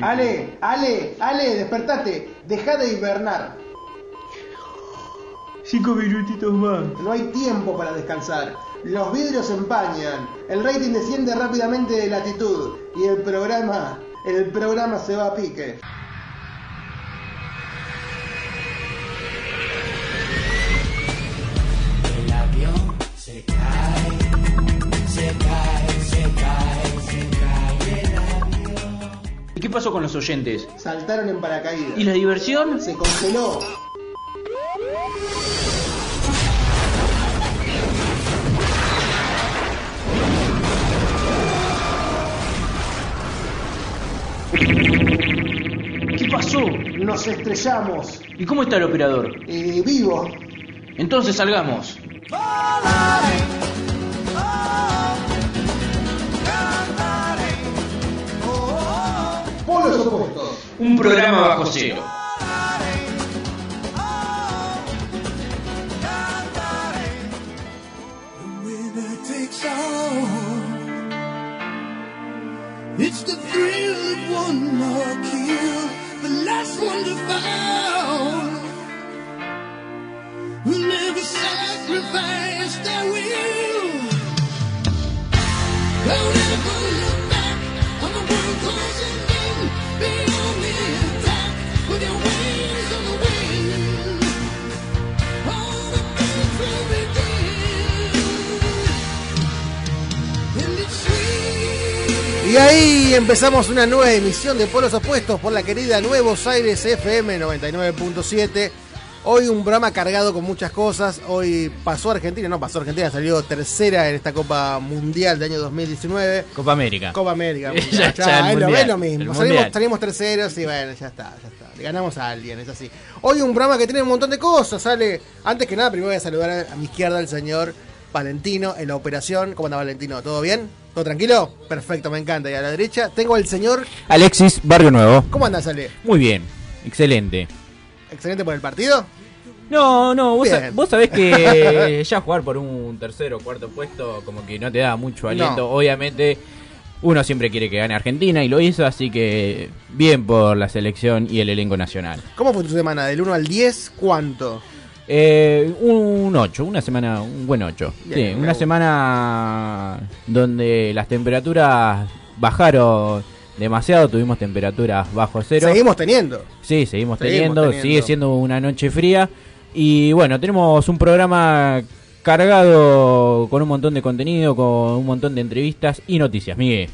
Ale, Ale, Ale, despertate, deja de hibernar. Cinco minutitos más. No hay tiempo para descansar. Los vidrios se empañan, el rating desciende rápidamente de latitud y el programa, el programa se va a pique. ¿Y qué pasó con los oyentes? Saltaron en paracaídas. ¿Y la diversión? Se congeló. ¿Qué pasó? Nos estrellamos. ¿Y cómo está el operador? Eh, vivo. Entonces salgamos. Polos opuestos. Un programa bajo cero. It's the thrill of one more kill, the last one to fall. Who never sacrifice their will. Don't ever Y ahí empezamos una nueva emisión de Polos Opuestos por la querida Nuevos Aires FM 99.7. Hoy un programa cargado con muchas cosas. Hoy pasó Argentina, no pasó Argentina, salió tercera en esta Copa Mundial de año 2019. Copa América. Copa América. Ya ya, es, lo, es lo mismo. Salimos, salimos terceros y bueno, ya está, ya está. Le ganamos a alguien, es así. Hoy un programa que tiene un montón de cosas. Sale, antes que nada, primero voy a saludar a, a mi izquierda al señor Valentino en la operación. ¿Cómo anda Valentino? ¿Todo bien? ¿Todo tranquilo? Perfecto, me encanta. Y a la derecha tengo al señor. Alexis, Barrio Nuevo. ¿Cómo anda, Sale? Muy bien, excelente. ¿Excelente por el partido? No, no, vos, Bien. sa- vos sabés que ya jugar por un tercero o cuarto puesto como que no te da mucho aliento. No. Obviamente uno siempre quiere que gane Argentina y lo hizo, así que bien por la selección y el elenco nacional. ¿Cómo fue tu semana? Del 1 al 10, ¿cuánto? Eh, un 8, una semana, un buen 8. Bien, Sí, una gusta. semana donde las temperaturas bajaron demasiado, tuvimos temperaturas bajo cero. Seguimos teniendo. Sí, seguimos, Seguimos teniendo, teniendo. sigue siendo una noche fría. Y bueno, tenemos un programa cargado con un montón de contenido, con un montón de entrevistas y noticias. Miguel.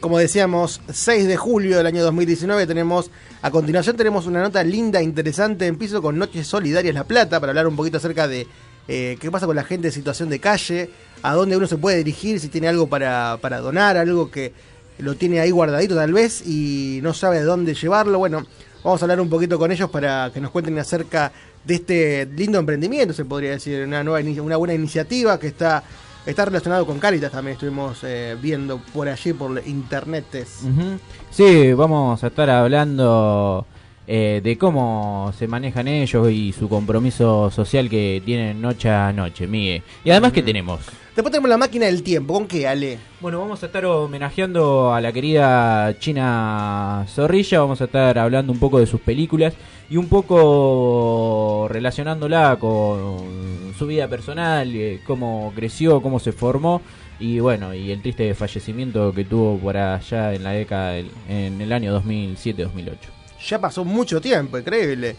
Como decíamos, 6 de julio del año 2019 tenemos, a continuación tenemos una nota linda, interesante, en piso con Noches Solidarias La Plata, para hablar un poquito acerca de eh, qué pasa con la gente en situación de calle, a dónde uno se puede dirigir, si tiene algo para, donar, algo que lo tiene ahí guardadito tal vez y no sabe de dónde llevarlo. Bueno, vamos a hablar un poquito con ellos para que nos cuenten acerca de este lindo emprendimiento, se podría decir, una, nueva, una buena iniciativa que está... Está relacionado con Caritas también, estuvimos eh, viendo por allí, por internetes. Sí, vamos a estar hablando eh, de cómo se manejan ellos y su compromiso social que tienen noche a noche, Miguel. Y además, ¿qué tenemos? Después tenemos la máquina del tiempo. ¿Con qué, Ale? Bueno, vamos a estar homenajeando a la querida China Zorrilla, vamos a estar hablando un poco de sus películas y un poco relacionándola con su vida personal, eh, cómo creció, cómo se formó y bueno, y el triste fallecimiento que tuvo por allá en la década, del- en el año 2007-2008. Ya pasó mucho tiempo, increíble.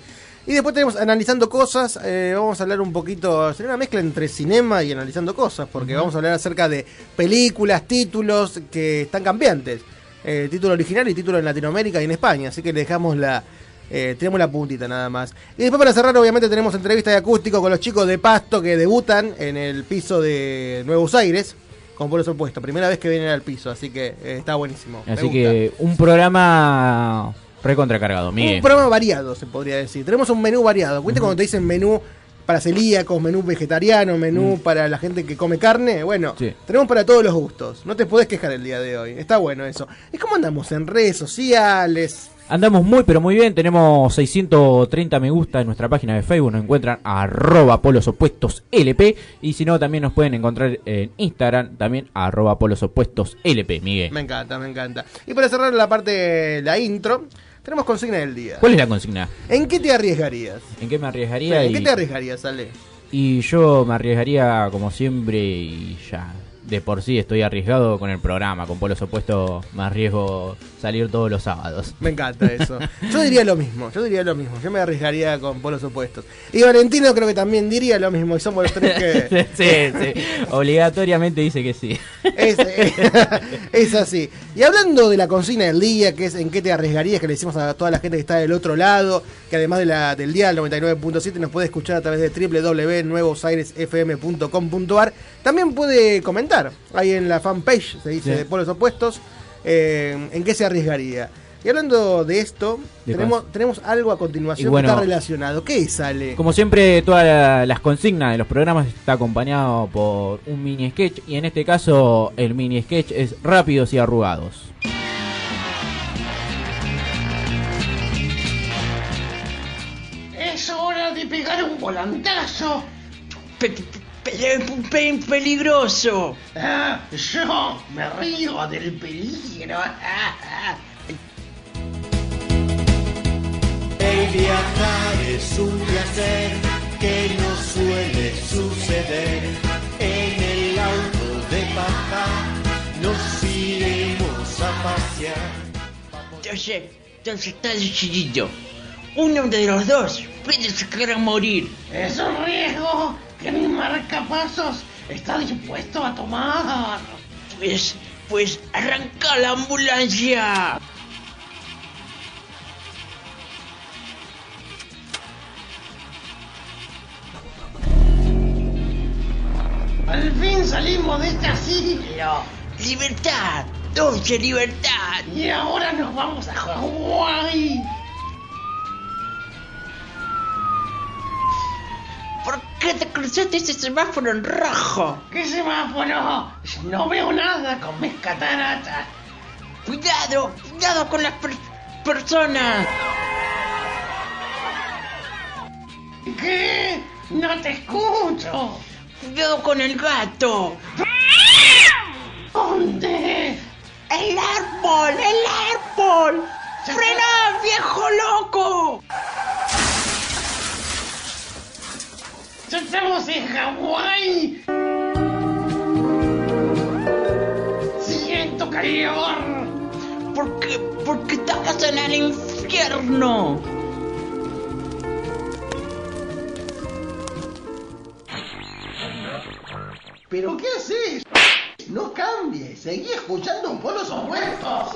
Y después tenemos analizando cosas. eh, vamos a hablar un poquito. Será una mezcla entre cinema y analizando cosas. Porque vamos a hablar acerca de películas, títulos que están cambiantes. Eh, título original y título en Latinoamérica y en España. Así que le dejamos la. eh, tenemos la puntita nada más. Y después para cerrar, obviamente, tenemos entrevista de acústico con los chicos de Pasto que debutan en el piso de Nuevos Aires. Como por eso puesto. Primera vez que vienen al piso. Así que eh, está buenísimo. Así que un programa recontracargado, Miguel. Un programa variado, se podría decir. Tenemos un menú variado. ¿Viste cuando te dicen menú para celíacos, menú vegetariano, menú para la gente que come carne? Bueno, Sí. tenemos para todos los gustos. No te podés quejar el día de hoy. Está bueno eso. ¿Y cómo andamos en redes sociales? Andamos muy pero muy bien, tenemos 630 me gusta en nuestra página de Facebook, nos encuentran arroba polos opuestos LP y si no también nos pueden encontrar en Instagram también arroba polos opuestos LP, Miguel. Me encanta, me encanta. Y para cerrar la parte, la intro, tenemos consigna del día. ¿Cuál es la consigna? ¿En qué te arriesgarías? ¿En qué me arriesgaría? ¿En qué te arriesgarías, Ale? Y yo me arriesgaría como siempre y ya. De por sí estoy arriesgado con el programa. Con polos opuestos me arriesgo salir todos los sábados. Me encanta eso. Yo diría lo mismo, yo diría lo mismo. Yo me arriesgaría con polos opuestos. Y Valentino creo que también diría lo mismo. Y somos los tres que... sí, sí. Obligatoriamente dice que sí. Es, es así. Y hablando de la consigna del día, que es en qué te arriesgarías, que le decimos a toda la gente que está del otro lado, que además de la, del día 99.7 nos puede escuchar a través de www.nuevosairesfm.com.ar, también puede comentar ahí en la fanpage, se dice, Sí. de Polos Opuestos, eh, en qué se arriesgaría. Y hablando de esto, De tenemos, tenemos algo a continuación bueno, que está relacionado. ¿Qué es, Ale? Como siempre, todas la- las consignas de los programas está acompañado por un mini sketch. Y en este caso, el mini sketch es Rápidos y Arrugados. Es hora de pegar un volantazo. Pe- pe- pe- peligroso. Ah, yo me río del peligro. El viajar es un placer que no suele suceder. En el auto de paja nos iremos a pasear. Entonces, entonces está decidido. Uno de los dos puede sacar a morir. Es un riesgo que mi marcapasos está dispuesto a tomar. Pues, pues arranca la ambulancia. Al fin salimos de este asilo. Libertad, dulce libertad. Y ahora nos vamos a Hawái. ¿Por qué te cruzaste ese semáforo en rojo? ¿Qué semáforo? No veo nada con mis cataratas. Cuidado, cuidado con las per- personas. ¿Qué? No te escucho. Cuidado con el gato. ¿Dónde? El árbol, el árbol. Frena, viejo loco. ¡Ya estamos en Hawái! Siento calor. ¿Por qué? Porque estamos en el infierno. ¿Pero qué haces? No cambies, seguí escuchando un polos opuestos.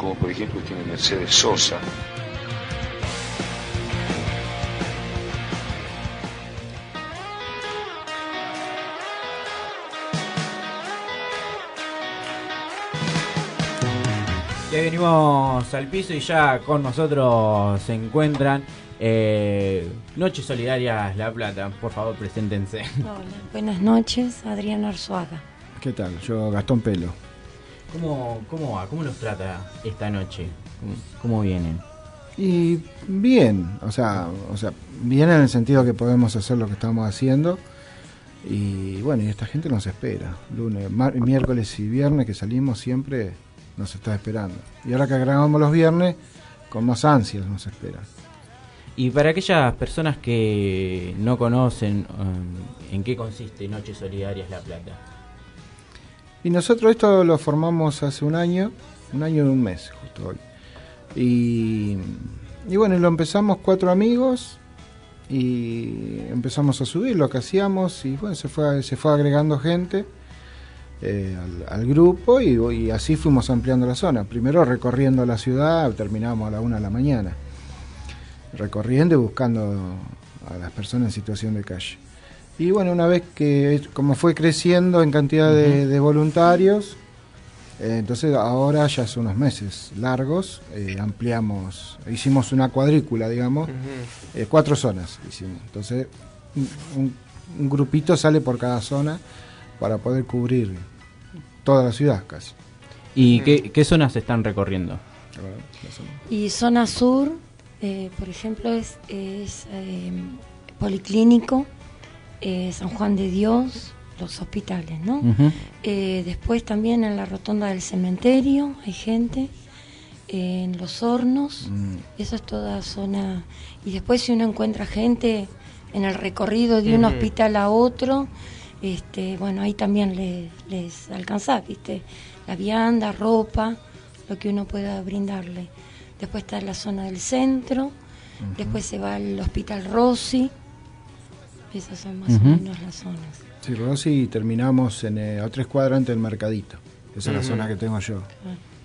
como por ejemplo tiene Mercedes Sosa. Y ahí venimos al piso y ya con nosotros se encuentran eh, Noches Solidarias La Plata. Por favor, preséntense. Hola, buenas noches, Adriana Arzuaga. ¿Qué tal? Yo, Gastón Pelo. ¿Cómo, cómo va? ¿Cómo los trata esta noche? ¿Cómo, vienen? Y bien, o sea, o sea, bien en el sentido que podemos hacer lo que estamos haciendo. Y bueno, y esta gente nos espera. Lunes, mar- miércoles y viernes que salimos siempre nos está esperando. Y ahora que agregamos los viernes, con más ansias nos esperan. Y para aquellas personas que no conocen um, en qué consiste Noches Solidarias La Plata. Y nosotros esto lo formamos hace un año, un año y un mes, justo hoy. Y, bueno, lo empezamos cuatro amigos y empezamos a subir lo que hacíamos y bueno, se fue, se fue agregando gente eh, al, al grupo y, y así fuimos ampliando la zona. Primero recorriendo la ciudad, terminábamos a la una de la mañana, recorriendo y buscando a las personas en situación de calle. Y bueno, una vez que, como fue creciendo en cantidad de, de voluntarios, eh, entonces ahora ya hace unos meses largos, eh, ampliamos, hicimos una cuadrícula, digamos, eh, cuatro zonas hicimos. Entonces, un, grupito sale por cada zona para poder cubrir toda la ciudad casi. ¿Y qué, qué zonas están recorriendo? Y zona sur, eh, por ejemplo, es, es, eh, Policlínico, eh, San Juan de Dios, los hospitales, ¿no? Eh, después también en la rotonda del cementerio hay gente, eh, en los hornos, eso es toda zona. Y después si uno encuentra gente en el recorrido de un hospital a otro, este, bueno, ahí también le- les alcanza, ¿viste? La vianda, ropa, lo que uno pueda brindarle. Después está la zona del centro, después se va al hospital Rossi, esas son más o menos las zonas. Sí, Rosy, y terminamos en, eh, a tres cuadras antes del mercadito. Esa es la zona que tengo yo.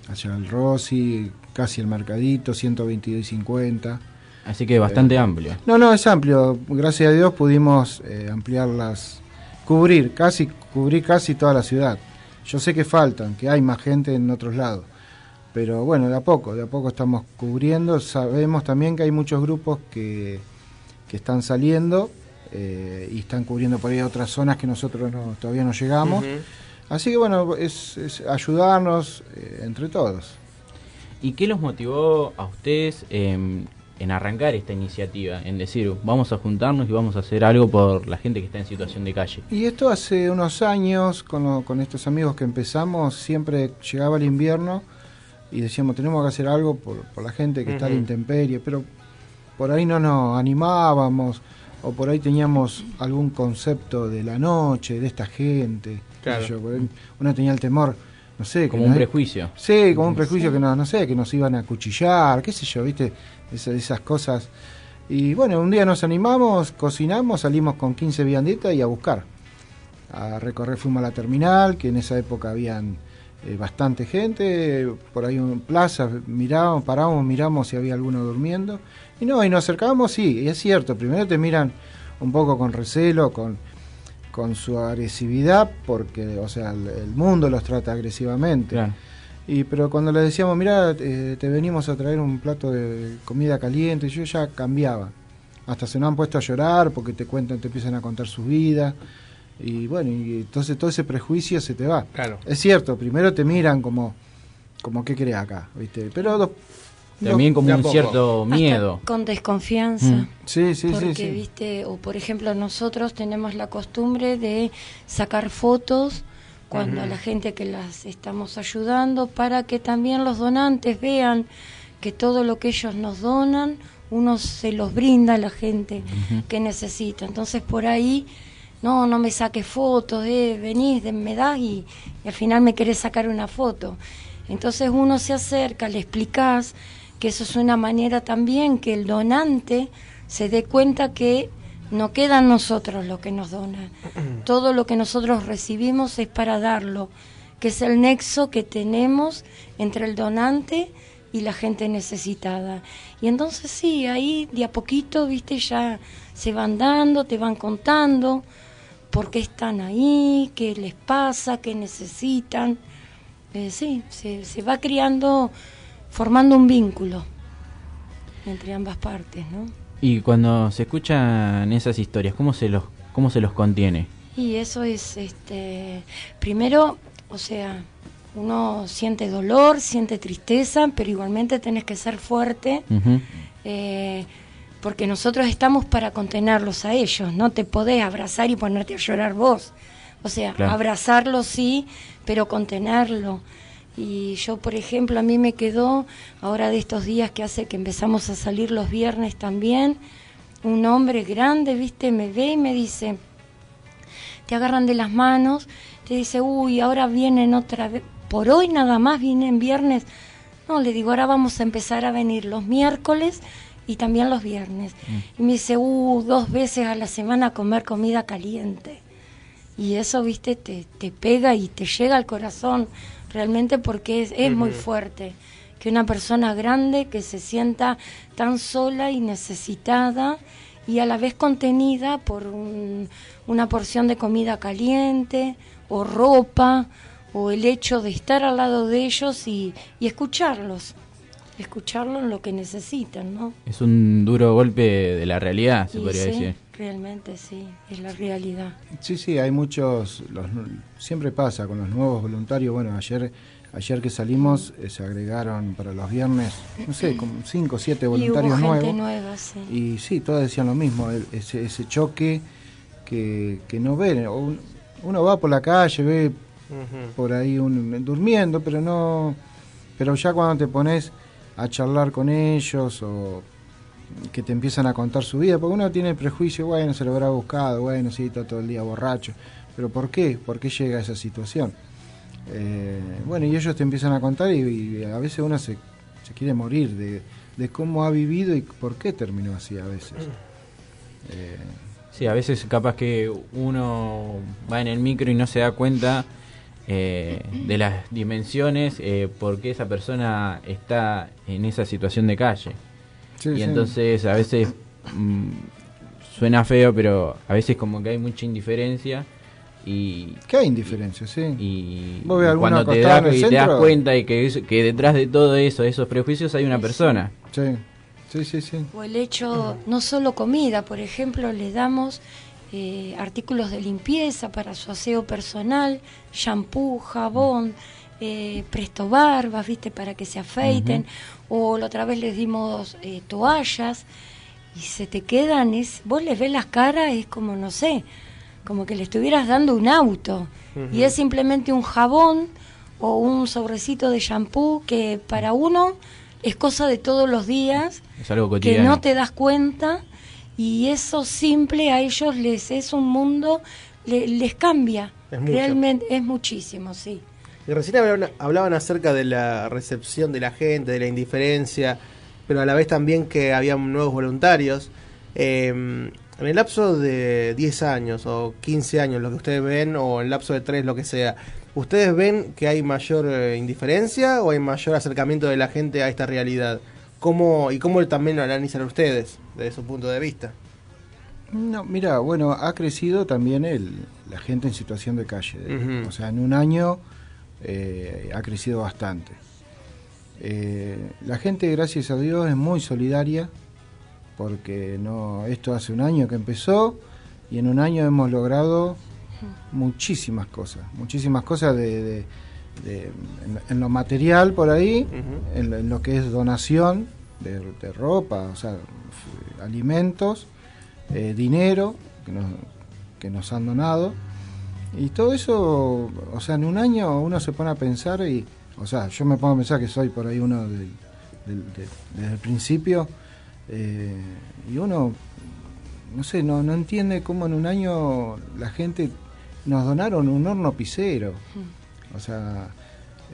Allá el Rosy, casi el mercadito, 122 y 50. Así que bastante amplio. No, no, es amplio. Gracias a Dios pudimos eh, ampliarlas, cubrir, casi, cubrir casi toda la ciudad. Yo sé que faltan, que hay más gente en otros lados. Pero bueno, de a poco, de a poco estamos cubriendo. Sabemos también que hay muchos grupos que, que están saliendo eh, y están cubriendo por ahí otras zonas que nosotros no- todavía no llegamos. Así que bueno, es, es ayudarnos eh, entre todos. ¿Y qué los motivó a ustedes em, en arrancar esta iniciativa? En decir, vamos a juntarnos y vamos a hacer algo por la gente que está en situación de calle. Y esto hace unos años, con, lo- con estos amigos que empezamos, siempre llegaba el invierno y decíamos, tenemos que hacer algo por, por la gente que está la Ujú. intemperie, pero por ahí no nos animábamos, o por ahí teníamos algún concepto de la noche, de esta gente. Claro. yo, por ahí uno tenía el temor, no sé. que Como un nos- prejuicio. Sí, como un prejuicio que no, no sé, que nos iban a cuchillar, qué sé yo, viste, Esa- esas cosas. Y bueno, un día nos animamos, cocinamos, salimos con 15 vianditas y a buscar. A recorrer, fuimos a la terminal, que en esa época habían eh, bastante gente, por ahí en plaza, mirábamos, parábamos, miramos si había alguno durmiendo. Y no, y nos acercábamos, sí, y es cierto, primero te miran un poco con recelo, con, con su agresividad, porque, o sea, el, el mundo los trata agresivamente. Y pero cuando le decíamos, mira, eh, te venimos a traer un plato de comida caliente, yo ya cambiaba. Hasta se nos han puesto a llorar porque te cuentan, te empiezan a contar sus vidas. Y bueno, y entonces todo ese prejuicio se te va. Claro. Es cierto, primero te miran como, como ¿qué crees acá? ¿viste? Pero También como un poco. cierto miedo. Con desconfianza. Mm. Sí, sí, sí, porque, sí. viste, o por ejemplo, nosotros tenemos la costumbre de sacar fotos cuando a la gente que las estamos ayudando para que también los donantes vean que todo lo que ellos nos donan uno se los brinda a la gente que necesita. Entonces por ahí no, no me saques fotos, eh, venís, me das y, y al final me querés sacar una foto. Entonces uno se acerca, le explicás que eso es una manera también que el donante se dé cuenta que no queda en nosotros lo que nos dona. Todo lo que nosotros recibimos es para darlo, que es el nexo que tenemos entre el donante y la gente necesitada. Y entonces sí, ahí de a poquito, viste, ya se van dando, te van contando por qué están ahí, qué les pasa, qué necesitan. Eh, sí, se, se va creando, formando un vínculo entre ambas partes, ¿no? Y cuando se escuchan esas historias, ¿cómo se los, cómo se los contiene? Y eso es, este, primero, o sea, uno siente dolor, siente tristeza, pero igualmente tenés que ser fuerte, eh, porque nosotros estamos para contenerlos a ellos, no te podés abrazar y ponerte a llorar vos. O sea, Claro. abrazarlo sí, pero contenerlo. Y yo, por ejemplo, a mí me quedó, ahora de estos días que hace que empezamos a salir los viernes también, un hombre grande, viste, me ve y me dice, te agarran de las manos, te dice, uy, ahora vienen otra vez, por hoy nada más vienen viernes. No, le digo, ahora vamos a empezar a venir los miércoles y también los viernes. Y me dice, uh, dos veces a la semana comer comida caliente. Y eso, viste, te, te pega y te llega al corazón, realmente porque es, es muy fuerte. Que una persona grande que se sienta tan sola y necesitada y a la vez contenida por un- una porción de comida caliente o ropa o el hecho de estar al lado de ellos y, y escucharlos, escucharlos en lo que necesitan, ¿no? Es un duro golpe de la realidad, se Y podría sí, decir. realmente sí, es la realidad. Sí, sí, hay muchos, los siempre pasa con los nuevos voluntarios. Bueno, ayer ayer que salimos eh, se agregaron para los viernes, no sé, como 5 o 7 Y hubo voluntarios gente nuevos. nueva, sí. Y sí, todos decían lo mismo, el- ese, ese choque que, que no ven. Uno va por la calle, ve por ahí un, durmiendo, pero no. Pero ya cuando te pones a charlar con ellos o que te empiezan a contar su vida, porque uno tiene el prejuicio, bueno, se lo habrá buscado, bueno, sí, está todo el día borracho. Pero ¿por qué? ¿Por qué llega a esa situación? Eh, bueno, y ellos te empiezan a contar y, a veces uno se, se quiere morir de, de cómo ha vivido y por qué terminó así a veces. Sí, a veces capaz que uno va en el micro y no se da cuenta eh, de las dimensiones eh, por qué esa persona está en esa situación de calle. Sí, y sí. entonces a veces mm, suena feo, pero a veces como que hay mucha indiferencia y... ¿Qué hay indiferencia? Sí. Y ¿Vos ves alguno cuando te, el y te das cuenta y que, es- que detrás de todo eso, de esos prejuicios, hay una persona. Sí, sí, sí, sí. O el hecho, no solo comida, por ejemplo, le damos eh, artículos de limpieza para su aseo personal, shampoo, jabón, eh, presto barbas, ¿viste? Para que se afeiten. O la otra vez les dimos eh, toallas y se te quedan, es, vos les ves las caras, es como, no sé, como que le estuvieras dando un auto. Y es simplemente un jabón o un sobrecito de shampoo que para uno es cosa de todos los días Es algo que no te das cuenta y eso simple a ellos les es un mundo le- les cambia Es realmente es muchísimo sí Y recién hablaban, hablaban acerca de la recepción de la gente, de la indiferencia, pero a la vez también que había nuevos voluntarios. Eh, en el lapso de 10 años o 15 años, lo que ustedes ven, o en el lapso de 3, lo que sea, ¿ustedes ven que hay mayor eh, indiferencia o hay mayor acercamiento de la gente a esta realidad? ¿Cómo, ¿Y cómo también lo analizan ustedes desde su punto de vista? No, mira, bueno, ha crecido también el, la gente en situación de calle. O sea, en un año eh, ha crecido bastante. Eh, la gente, gracias a Dios, es muy solidaria porque no esto hace un año que empezó y en un año hemos logrado muchísimas cosas, muchísimas cosas de, de- de- en, en lo material por ahí, en, lo- en lo que es donación de, de ropa, o sea, alimentos, eh, dinero que nos, que nos han donado. Y todo eso, o sea, en un año uno se pone a pensar y, o sea, yo me pongo a pensar que soy por ahí uno del- del- de- desde el principio eh, y uno, no sé, no, no entiende cómo en un año la gente nos donaron un horno pisero, o sea,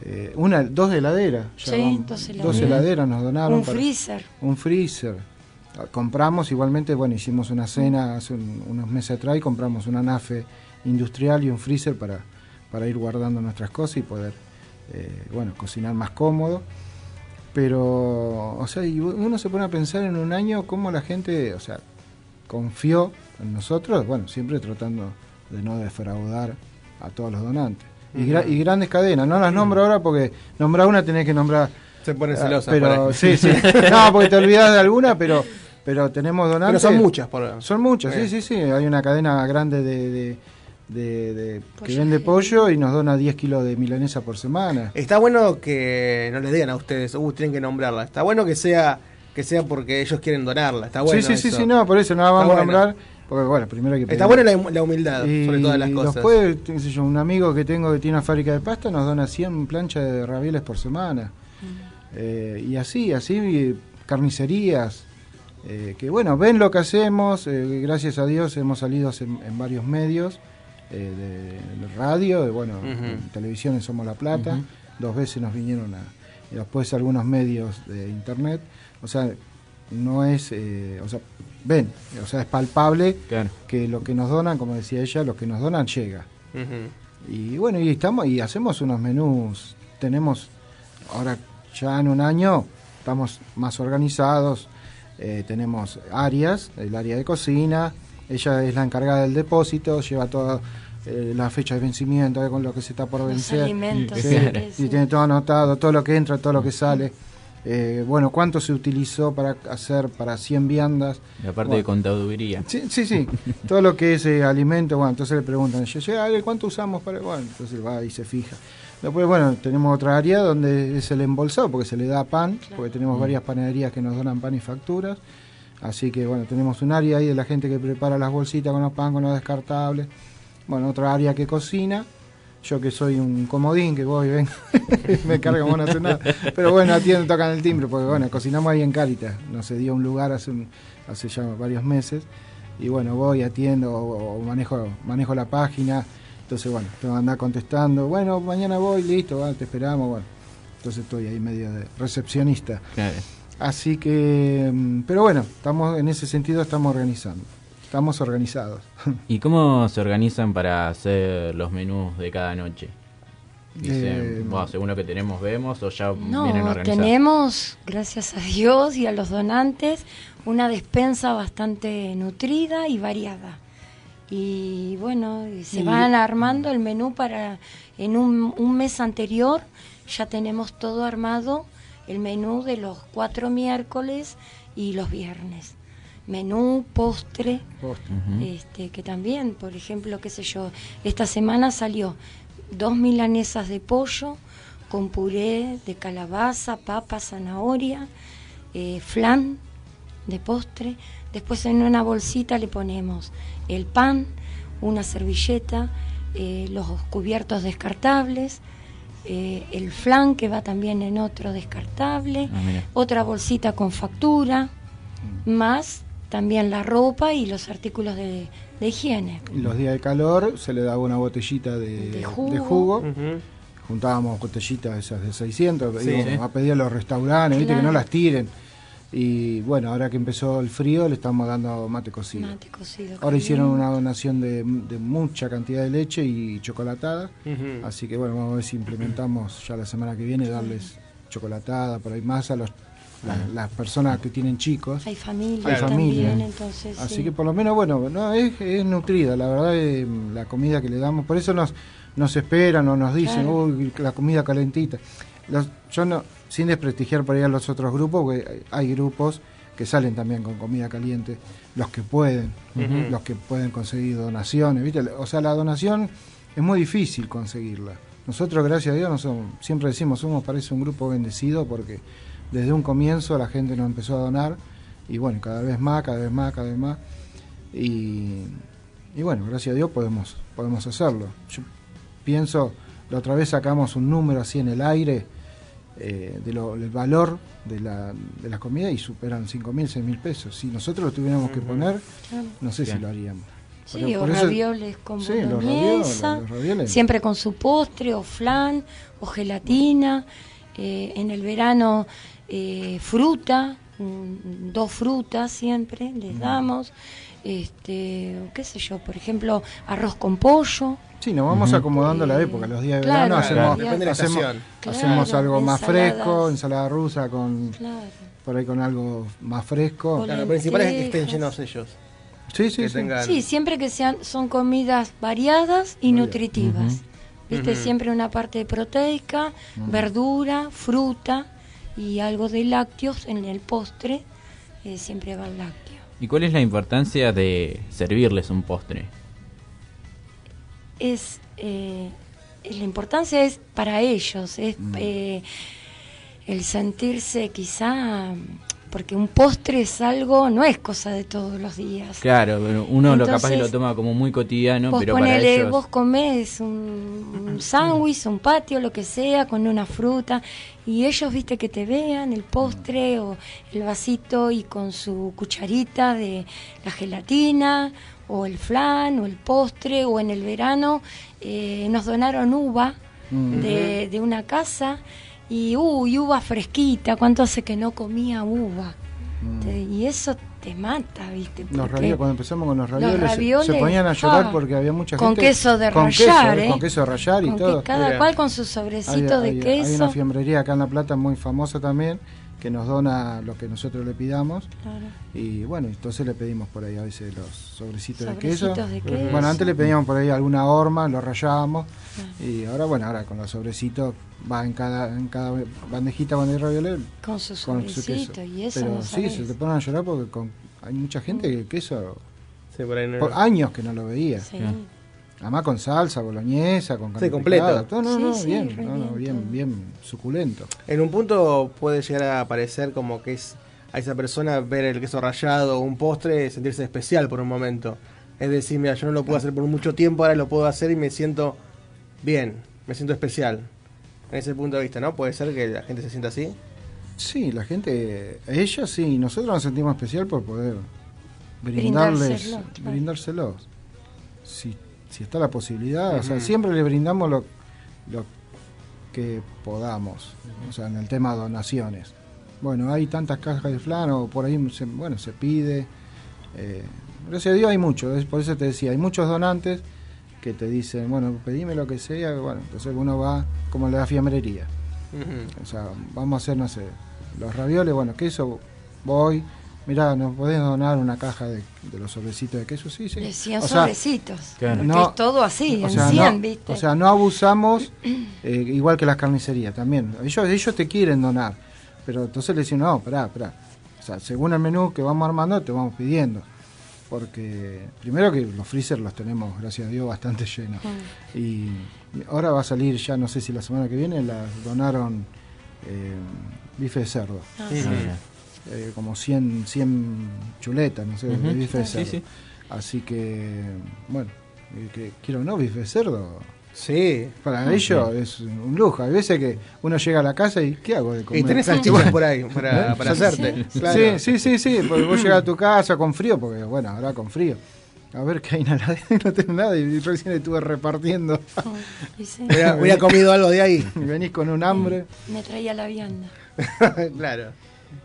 eh, una, dos heladeras, ya Sí, vamos, dos dos heladeras. heladeras nos donaron. un freezer Un freezer. Ah, Compramos igualmente, bueno, hicimos una cena hace un- unos meses atrás y compramos una nafe industrial y un freezer para, para ir guardando nuestras cosas y poder, eh, bueno, cocinar más cómodo. Pero, o sea, y uno se pone a pensar en un año cómo la gente, o sea, confió en nosotros, bueno, siempre tratando de no defraudar a todos los donantes. Y, gra- y grandes cadenas, no las nombro ahora porque nombrar una tenés que nombrar. Se ponen Ah, celosas por Pero sí, sí. No, porque te olvidas de alguna, pero pero tenemos donantes. Pero son muchas, por Son muchas, Eh. sí, sí, sí. Hay una cadena grande de, de, de- de- que vende pollo y nos dona 10 kilos de milanesa por semana. Está bueno que no les digan a ustedes, uh, tienen que nombrarla. Está bueno que sea que sea porque ellos quieren donarla. Está bueno. sí, sí, sí, eso. sí, no, por eso no la vamos a nombrar. Porque, bueno, primero hay que Está buena la, la humildad Y sobre todas las cosas. Después, qué sé yo, un amigo que tengo que tiene una fábrica de pasta nos dona 100 planchas de ravioles por semana. Eh, y así, así, carnicerías. eh, que bueno, ven lo que hacemos. eh, gracias a Dios hemos salido en, en varios medios eh, de, de radio, de, bueno, en televisión en Somos La Plata. Dos veces nos vinieron a. Y después algunos medios de internet. O sea, no es. eh, o sea, ven, o sea, es palpable que lo que nos donan, como decía ella, lo que nos donan llega. Y bueno, y estamos y hacemos unos menús. Tenemos ahora ya en un año estamos más organizados. eh, tenemos áreas, el área de cocina. Ella es la encargada del depósito, lleva toda eh, la fecha de vencimiento, con lo que se está por Los vencer. alimentos, Sí, sí, y sí. tiene todo anotado, todo lo que entra, todo lo que sale. Eh, bueno, cuánto se utilizó para hacer para 100 viandas. La parte Bueno, de contaduría. Sí, sí, sí. Todo lo que es eh, alimento, bueno, entonces le preguntan, yo, yo, a ver, ¿cuánto usamos para...? Bueno, entonces va y se fija. Después, bueno, tenemos otra área donde es el embolsado, porque se le da pan, porque tenemos varias panaderías que nos donan pan y facturas. Así que, bueno, tenemos un área ahí de la gente que prepara las bolsitas con los pan, con los descartables. Bueno, otra área que cocina. Yo que soy un comodín, que voy y vengo, me cargo como no hace nada. Pero bueno, atienden, tocan el timbre, porque bueno, cocinamos ahí en Caritas. Nos se dio un lugar hace, un- hace ya varios meses. Y bueno, voy, atiendo o, o manejo, manejo la página. Entonces, bueno, tengo que andar contestando. Bueno, mañana voy, listo, va, te esperamos. Bueno, entonces estoy ahí medio de recepcionista. Claro. Así que, mm, pero bueno, estamos en ese sentido estamos organizando. Estamos organizados. ¿Y cómo se organizan para hacer los menús de cada noche? Dicen, Eh, "Bueno, según lo que tenemos, vemos o ya vienen No, organizados. tenemos, gracias a Dios y a los donantes, una despensa bastante nutrida y variada. Y bueno, se Y- van armando el menú para, en un, un mes anterior ya tenemos todo armado, el menú de los cuatro miércoles y los viernes. Menú, postre, Postre. este, que también, por ejemplo, qué sé yo, esta semana salió dos milanesas de pollo con puré de calabaza, papa, zanahoria, eh, flan de postre. Después en una bolsita le ponemos el pan, una servilleta, eh, los cubiertos descartables, eh, el flan que va también en otro descartable, Ah, otra bolsita con factura, más también la ropa y los artículos de, de higiene. Los días de calor se le daba una botellita de, De de jugo. Juntábamos botellitas esas de 600, Sí. íbamos Sí. a pedir a los restaurantes, ¿viste? que Claro. no las tiren. Y bueno, ahora que empezó el frío le estamos dando mate cocido. Mate cocido. Ahora hicieron una donación de, de mucha cantidad de leche y chocolatada. Así que bueno, vamos a ver si implementamos ya la semana que viene darles chocolatada, por ahí más a los, la- las personas que tienen chicos. Hay familia Hay familia. también, entonces. Así sí. que por lo menos, bueno, no es, es nutrida, la verdad, eh, la comida que le damos. Por eso nos, nos esperan o nos dicen, Claro. uy, la comida calentita. Los- yo no, sin desprestigiar por ahí a los otros grupos, porque hay- grupos que salen también con comida caliente, los que pueden, los que pueden conseguir donaciones, ¿viste? O sea, la donación es muy difícil conseguirla. Nosotros, gracias a Dios, no somos, siempre decimos, somos parece un grupo bendecido porque desde un comienzo la gente nos empezó a donar y bueno, cada vez más, cada vez más, cada vez más. Y, y bueno, gracias a Dios podemos, podemos hacerlo. Yo pienso, la otra vez sacamos un número así en el aire eh, de lo- del valor de la, de la comida y superan 5 mil, 6 mil pesos. Si nosotros lo tuviéramos que poner, no sé si lo haríamos. Sí, o por eso- ravioles con Sí, los ravioles, ravioles. siempre con su postre, o flan, o gelatina. eh, en el verano, eh, fruta, dos frutas siempre les damos. Este, qué sé yo, por ejemplo, arroz con pollo. Sí, nos vamos acomodando a la época. Los días de Claro, verano claro, hacemos, depende de la hacemos, hacemos algo más fresco, ensalada rusa con Claro. por ahí con algo más fresco. Con- Claro, lo principal es que estén llenos ellos. Sí, sí, sí. tengan- Sí, siempre que sean son comidas variadas y nutritivas. Viste, siempre una parte proteica, verdura, fruta y algo de lácteos en el postre. eh, siempre va el lácteo. ¿Y cuál es la importancia de servirles un postre? Es eh, la importancia es para ellos, es Mm. eh, el sentirse quizá porque un postre es algo, no es cosa de todos los días. Claro, pero uno lo capaz que lo toma como muy cotidiano, vos pero para ponele, ellos... vos comés un, un sándwich, un patio, lo que sea, con una fruta, y ellos, viste, que te vean el postre o el vasito y con su cucharita de la gelatina, o el flan, o el postre, o en el verano eh, nos donaron uva Mm. de, de una casa, y uy, uva fresquita, ¿cuánto hace que no comía uva? Mm. Y eso te mata, ¿viste? Los Porque ravioles, cuando empezamos con los los ravioles, se- se, ravioles, ponían a llorar ah, porque había mucha con gente. queso de con rallar, queso, ¿eh? Con queso de rallar y con todo. cada Mira. cual con su sobrecito hay, de hay- queso. hay una fiambrería acá en La Plata muy famosa también que nos dona lo que nosotros le pidamos. Claro. Y bueno, entonces le pedimos por ahí a veces los sobrecitos de queso. Sobrecitos de queso. Bueno, antes le pedíamos por ahí alguna horma, lo rayábamos. Y ahora, bueno, ahora con los sobrecitos va en cada, en cada bandejita cuando hay ravioles. Con su con su sobrecito, queso. y eso Pero no sí, sabés. se te ponen a llorar porque con- hay mucha gente que el queso. Sí, por ahí no- por años que no lo veía. Sí. Además con salsa, boloñesa, con carne Sí, completo. picada, todo, no, Sí, no, sí, bien, no, no, bien bien, bien suculento. En un punto puede llegar a parecer como que es a esa persona ver el queso rallado o un postre, sentirse especial por un momento. Es decir, mira, yo no lo puedo hacer por mucho tiempo, ahora lo puedo hacer y me siento bien, me siento especial. En ese punto de vista, ¿no? Puede ser que la gente se sienta así. Sí, la gente, ellos sí, nosotros nos sentimos especial por poder brindarles, Brindárselo, claro. brindárselos. Si, si está la posibilidad, o sea, siempre le brindamos lo, lo que podamos, o sea, en el tema donaciones. Bueno, hay tantas cajas de flan o por ahí, se, bueno, se pide. eh, gracias a Dios hay mucho, es- por eso te decía, hay muchos donantes que te dicen, bueno, pedime lo que sea, bueno, entonces uno va como la fiambrería. O sea, vamos a hacer, no sé, los ravioles, bueno, queso, voy. Mirá, ¿nos podés donar una caja de, de los sobrecitos de queso? Sí, sí. De 100 O sea, sobrecitos. Es todo así, o en sea, 100, no, ¿viste? O sea, no abusamos, eh, igual que las carnicerías también. Ellos, ellos te quieren donar, pero entonces le decimos, no, pará, pará. O sea, según el menú que vamos armando, te vamos pidiendo. Porque primero que los freezer los tenemos, gracias a Dios, bastante llenos. Y ahora va a salir ya, no sé si la semana que viene, las donaron eh, bife de cerdo. Ah, Sí, sí. Eh, como 100, 100 chuletas, no sé, de Ujú. bife de cerdo. sí. Así que, bueno, eh, que quiero o no, bife de cerdo. Sí. Para Ah, ellos es un lujo. Hay veces que uno llega a la casa y ¿qué hago de comer? Y tenés salchichas por ahí para, para hacerte. Claro. Sí, sí, sí, porque vos llegas a tu casa con frío, porque bueno, ahora con frío. A ver qué hay y no tengo nada y recién estuve repartiendo. Hubiera, hubiera comido algo de ahí. Y venís con un hambre, Me traía la vianda. claro.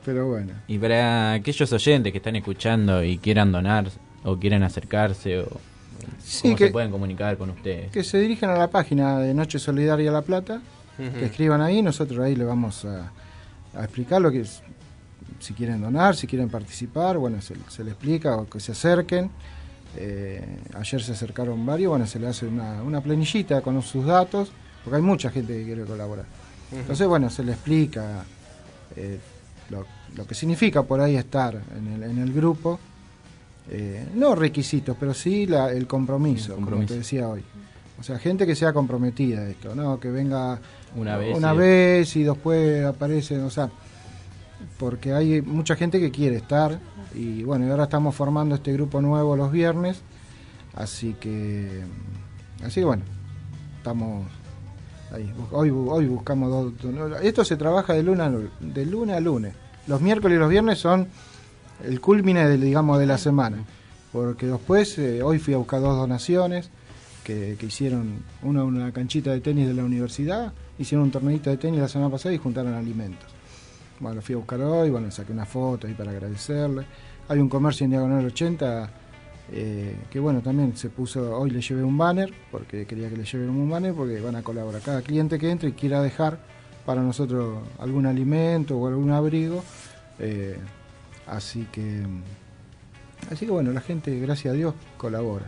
Pero bueno. Y para aquellos oyentes que están escuchando y quieran donar o quieren acercarse o Sí, cómo que- se pueden comunicar con ustedes. Que se dirijan a la página de Noche Solidaria La Plata, que escriban ahí, nosotros ahí le vamos a, a explicar lo que es, si quieren donar, si quieren participar, bueno, se, se le explica o que se acerquen. Eh, ayer se acercaron varios, bueno, se le hace una, una planillita con sus datos, porque hay mucha gente que quiere colaborar. Entonces, bueno, se le explica eh, lo, lo que significa por ahí estar en el, en el grupo. Eh, no requisitos, pero sí la- el compromiso, El como te decía hoy. O sea, gente que sea comprometida a esto, ¿no? Que venga Una vez una y- vez y después aparecen, o sea, porque hay mucha gente que quiere estar y bueno, y ahora estamos formando este grupo nuevo los viernes, así que, así que bueno, estamos ahí. Hoy, hoy buscamos dos, dos- esto se trabaja de lunes a, lu- de lunes a lunes. Los miércoles y los viernes son el culmine del, digamos, de la semana. Porque después, eh, hoy fui a buscar dos donaciones que, que hicieron, una una canchita de tenis de la universidad, hicieron un torneito de tenis la semana pasada y juntaron alimentos. Bueno, lo fui a buscar hoy, bueno, saqué una foto ahí para agradecerle. Hay un comercio en Diagonal 80 eh, que bueno, también se puso, hoy le llevé un banner, porque quería que le lleven un banner, porque van a colaborar. Cada cliente que entre y quiera dejar para nosotros algún alimento o algún abrigo. eh, así que, así que bueno, la gente, gracias a Dios, colabora.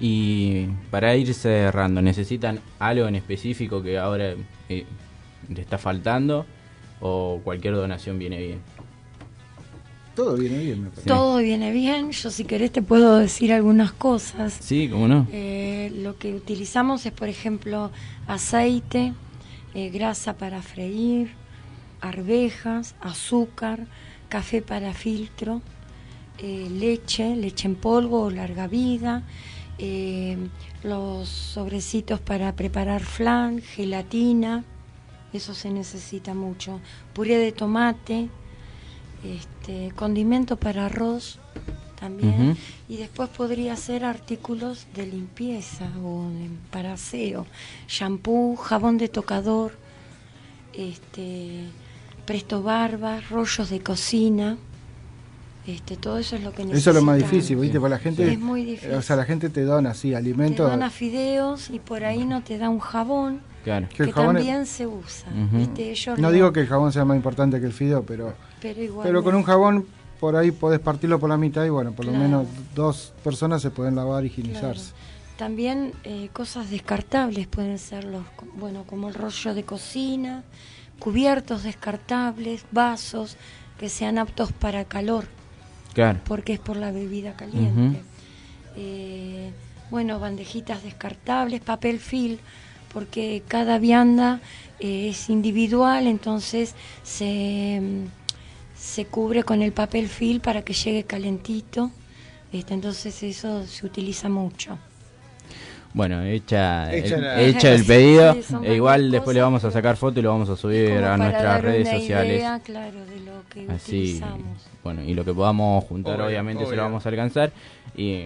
Y para ir cerrando, ¿necesitan algo en específico que ahora eh, le está faltando? ¿O cualquier donación viene bien? Todo viene bien, me parece. Todo viene bien. Yo, si querés, te puedo decir algunas cosas. Sí, ¿cómo no? Eh, lo que utilizamos es, por ejemplo, aceite, eh, grasa para freír, arvejas, azúcar, café para filtro, eh, leche, leche en polvo o larga vida, eh, los sobrecitos para preparar flan, gelatina, eso se necesita mucho, puré de tomate, este, condimento para arroz también. Y después podría ser artículos de limpieza o de, para aseo, shampoo, jabón de tocador, este, presto barba, rollos de cocina, Este, todo eso es lo que Eso es lo más necesitan. difícil, ¿viste? Porque la gente, Es muy difícil. o sea, la gente te dona así Te alimentos. dan a fideos y por ahí no te da un jabón Claro. Que que, el jabón es- también se usa. Ujú. ¿viste? Ellos No digo que el jabón sea más importante que el fideo, pero Pero igual. pero con un jabón por ahí podés partirlo por la mitad y bueno, por lo menos dos personas se pueden lavar y higienizarse. También eh, cosas descartables pueden ser los, bueno, como el rollo de cocina, cubiertos descartables, vasos que sean aptos para calor, Claro. porque es por la bebida caliente. Eh, bueno, bandejitas descartables, papel film, porque cada vianda eh, es individual, entonces se, mm, se cubre con el papel film para que llegue calentito. Este, entonces eso se utiliza mucho. Bueno, hecha, Hecha el, la- hecha el Sí, pedido. sí, e igual después le vamos a sacar foto y lo vamos a subir Como a para nuestras dar redes una sociales. idea, claro, de lo que Así, utilizamos. bueno, y lo que podamos juntar Obvio, obviamente se lo vamos a alcanzar. Y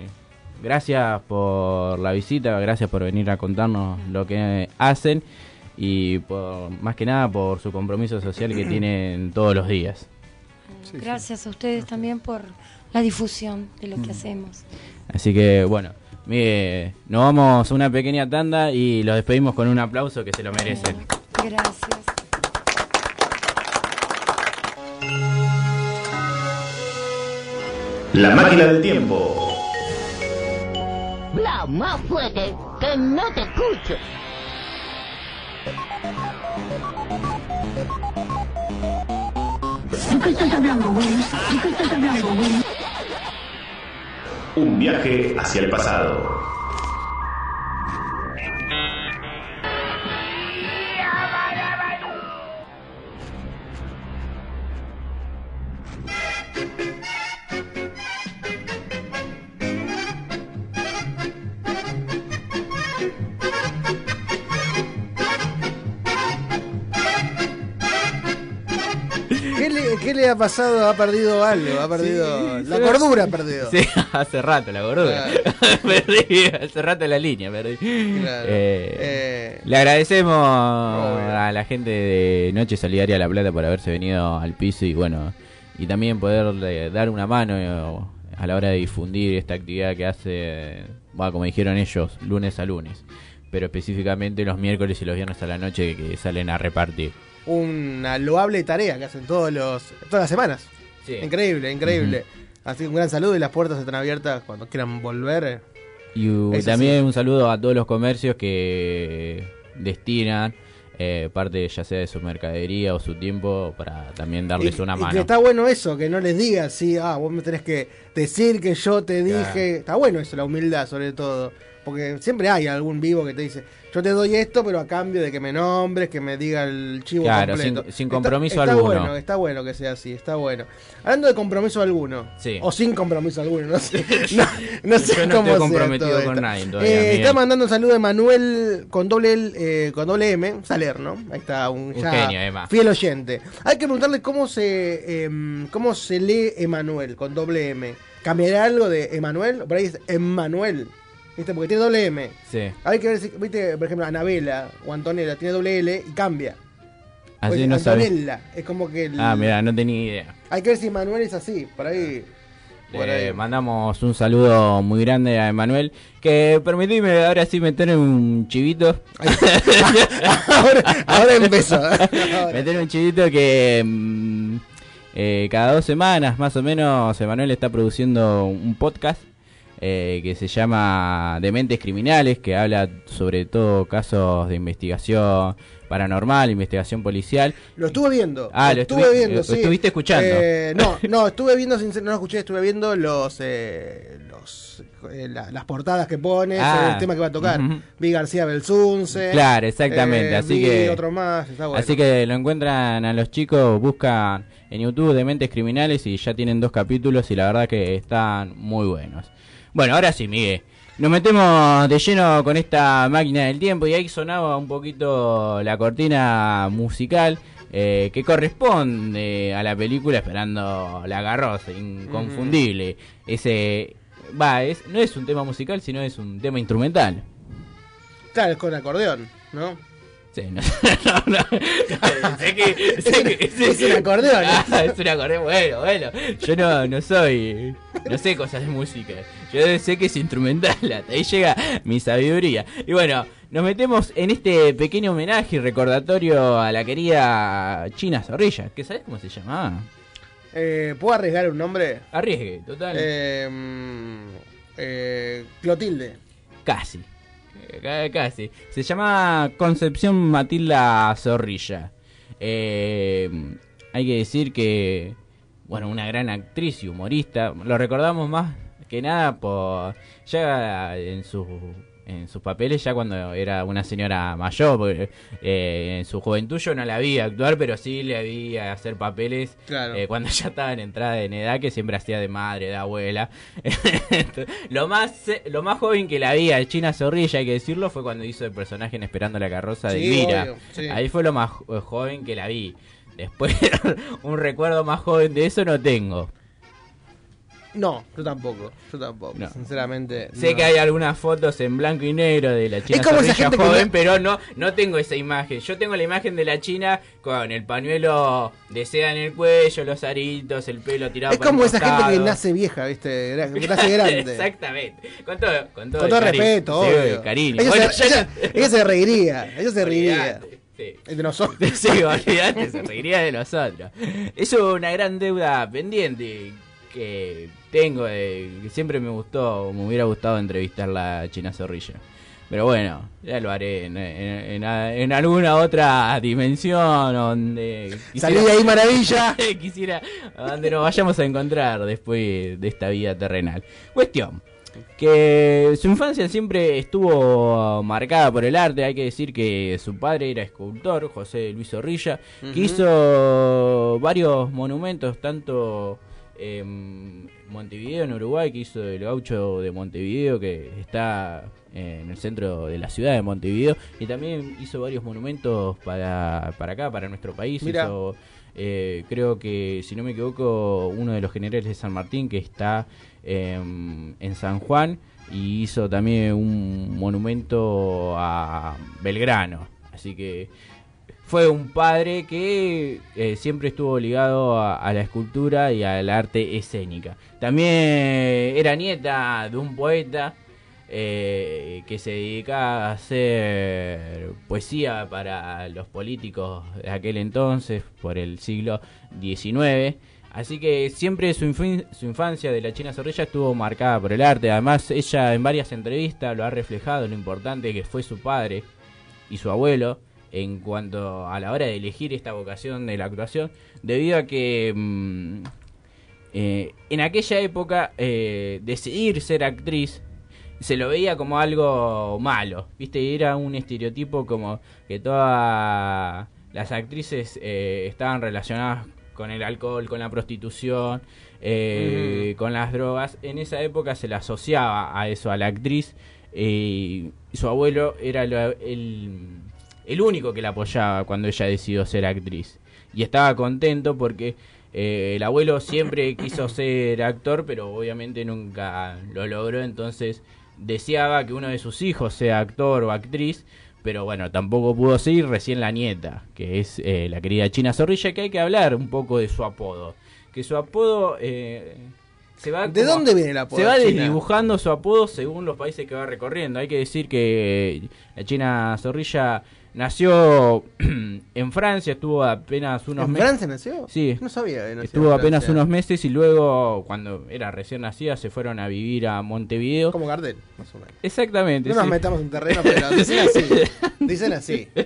gracias por la visita, gracias por venir a contarnos lo que hacen y por, más que nada por su compromiso social que tienen todos los días. Gracias a ustedes también por la difusión de lo que Mm. hacemos. Así que bueno, Miguel, nos vamos a una pequeña tanda y los despedimos con un aplauso que se lo merecen. Gracias. La máquina del tiempo. Bla, más fuerte, que no te escucho. ¿De qué Un viaje hacia el pasado. Ha pasado? Ha perdido algo, ha perdido. Sí, la cordura ha perdido. Sí, hace rato la gordura. perdí, hace rato la línea, perdí. Claro. Eh, Eh, le agradecemos a la gente de Noche Solidaria La Plata por haberse venido al piso y bueno, y también poderle dar una mano eh, a la hora de difundir esta actividad que hace, bueno, como dijeron ellos, lunes a lunes, pero específicamente los miércoles y los viernes a la noche que salen a repartir. Una loable tarea que hacen todos los, todas las semanas. Sí. Increíble, increíble. Así que un gran saludo y las puertas están abiertas cuando quieran volver. Y Eso también sí. un saludo a todos los comercios que destinan eh, parte ya sea de su mercadería o su tiempo para también darles Y- una y mano. que está bueno eso, que no les digas, sí, ah, vos me tenés que decir que yo te dije. Claro. Está bueno eso, la humildad sobre todo. Porque siempre hay algún vivo que te dice, yo te doy esto, pero a cambio de que me nombres, que me diga el chivo Claro, completo. sin- sin Está- compromiso está alguno. Bueno, está bueno que sea así, está bueno. Hablando de compromiso alguno, Sí. o sin compromiso alguno, no sé, no, no sé Yo no cómo estoy sea comprometido todo con nadie todavía, Eh, está mandando un saludo de Manuel con doble, L, eh, con doble M, Salerno. Ahí está, un, Un ya genio, además. fiel oyente. Hay que preguntarle cómo se em, cómo se lee Emanuel con doble M. ¿Cambiará algo de Emanuel? Por ahí es Emanuel. ¿Viste? Porque tiene doble M. Sí. Hay que ver si, viste, por ejemplo, Anabela o Antonella tiene doble L y cambia. Así Oye, no. Antonella. Es como que el- Ah, mira, no tenía idea. hay que ver si Emanuel es así. Por ahí. Le ahí. mandamos un saludo muy grande a Emanuel. Que permitime ahora sí meter un chivito. ahora, ahora empezó. Meter un chivito que mm, eh, cada dos semanas más o menos Emanuel está produciendo un podcast eh, que se llama Dementes Criminales, que habla sobre todo casos de investigación paranormal, investigación policial. Lo estuve viendo. Ah, lo estuve viendo, lo sí. estuviste escuchando. Eh, no, no, estuve viendo, no lo escuché, estuve viendo los, eh, los eh, la- las portadas que pones, Ah, el tema que va a tocar. Vi García Belsunce. Claro, exactamente, eh, así vi que- otro más, está bueno. Así que lo encuentran a los chicos, buscan en YouTube Dementes Criminales y ya tienen dos capítulos y la verdad que están muy buenos. Bueno, ahora sí, Miguel. Nos metemos de lleno con esta máquina del tiempo y ahí sonaba un poquito la cortina musical eh, que corresponde a la película Esperando la Garrosa, inconfundible. Ese va, es, no es un tema musical, sino es un tema instrumental. Claro, es con acordeón, ¿no? Sí, no, no, no. sé que, sé que- sé Es un acordeón. Ah, es un acordeón, bueno, bueno. Yo no, no soy, no sé cosas de música. Yo sé que es instrumental, hasta ahí llega mi sabiduría. Y bueno, nos metemos en este pequeño homenaje y recordatorio a la querida China Zorrilla, que ¿sabes cómo se llamaba? Eh, ¿Puedo arriesgar un nombre? Arriesgue, total. Eh, mm, eh, Clotilde. Casi. Ca- Casi. Se llama Concepción Matilda Zorrilla. Eh, hay que decir que, bueno, una gran actriz y humorista. Lo recordamos más que nada por ya en sus en sus papeles ya cuando era una señora mayor porque eh, en su juventud yo no la vi actuar pero sí le vi hacer papeles Claro. eh, cuando ya estaba en entrada en edad que siempre hacía de madre de abuela lo más eh, lo más joven que la vi a China Zorrilla hay que decirlo fue cuando hizo el personaje en Esperando la carroza de Sí, obvio, sí. ahí fue lo más jo- joven que la vi después un recuerdo más joven de eso no tengo No, yo tampoco. Yo tampoco. No. Sinceramente. Sé no. que hay algunas fotos en blanco y negro de la China Es como esa gente que joven, no- pero no, no tengo esa imagen. Yo tengo la imagen de la China con el pañuelo de seda en el cuello, los aritos, el pelo tirado Es como esa gente que nace vieja, ¿viste? Que nace grande. Exactamente. Con todo, con todo, Con todo el cariño. respeto, obvio. cariño. Ella, Bueno, se, ella- ella se reiría. Ella se reiría. Sí. De nosotros. Sí, olvidate, se reiría de nosotros. Es una gran deuda pendiente que tengo, de, que siempre me gustó, me hubiera gustado entrevistar la China Zorrilla. Pero bueno, ya lo haré en, en- en- en alguna otra dimensión donde... Salí de ahí, maravilla. quisiera, donde nos vayamos a encontrar después de esta vida terrenal. Cuestión, que su infancia siempre estuvo marcada por el arte. Hay que decir que su padre era escultor, José Luis Zorrilla, que hizo varios monumentos, tanto en Montevideo, en Uruguay, que hizo el gaucho de Montevideo, que está en el centro de la ciudad de Montevideo, y también hizo varios monumentos para, para acá, para nuestro país. Mira. Hizo, eh, creo que, si no me equivoco, uno de los generales de San Martín, que está em, en San Juan, y hizo también un monumento a Belgrano. Así que fue un padre que eh, siempre estuvo ligado a, la escultura y al arte escénica. También era nieta de un poeta eh, que se dedicaba a hacer poesía para los políticos de aquel entonces, por el siglo XIX. Así que siempre su, su infancia de la China Zorrilla estuvo marcada por el arte. Además, ella en varias entrevistas lo ha reflejado lo importante que fue su padre y su abuelo en cuanto a la hora de elegir esta vocación de la actuación, debido a que mm, eh, en aquella época eh, decidir ser actriz se lo veía como algo malo, ¿viste? Era un estereotipo como que todas las actrices eh, estaban relacionadas con el alcohol, con la prostitución, eh, con las drogas. En esa época se le asociaba a eso, a la actriz. y su abuelo era el, el único que la apoyaba cuando ella decidió ser actriz. Y estaba contento porque eh, el abuelo siempre quiso ser actor, pero obviamente nunca lo logró. Entonces deseaba que uno de sus hijos sea actor o actriz. Pero bueno, tampoco pudo ser recién la nieta, que es eh, la querida China Zorrilla, que hay que hablar un poco de su apodo. Que su apodo eh, se va... ¿De como- dónde viene el apodo Se va China? desdibujando su apodo según los países que va recorriendo. Hay que decir que la China Zorrilla nació en Francia, estuvo apenas unos ¿En meses. Francia nació? Sí. No sabía que nació Estuvo en apenas unos meses y luego, cuando era recién nacida, se fueron a vivir a Montevideo. Como Gardel, más o menos. Exactamente. No nos metamos en terreno, pero dicen así. Dicen así.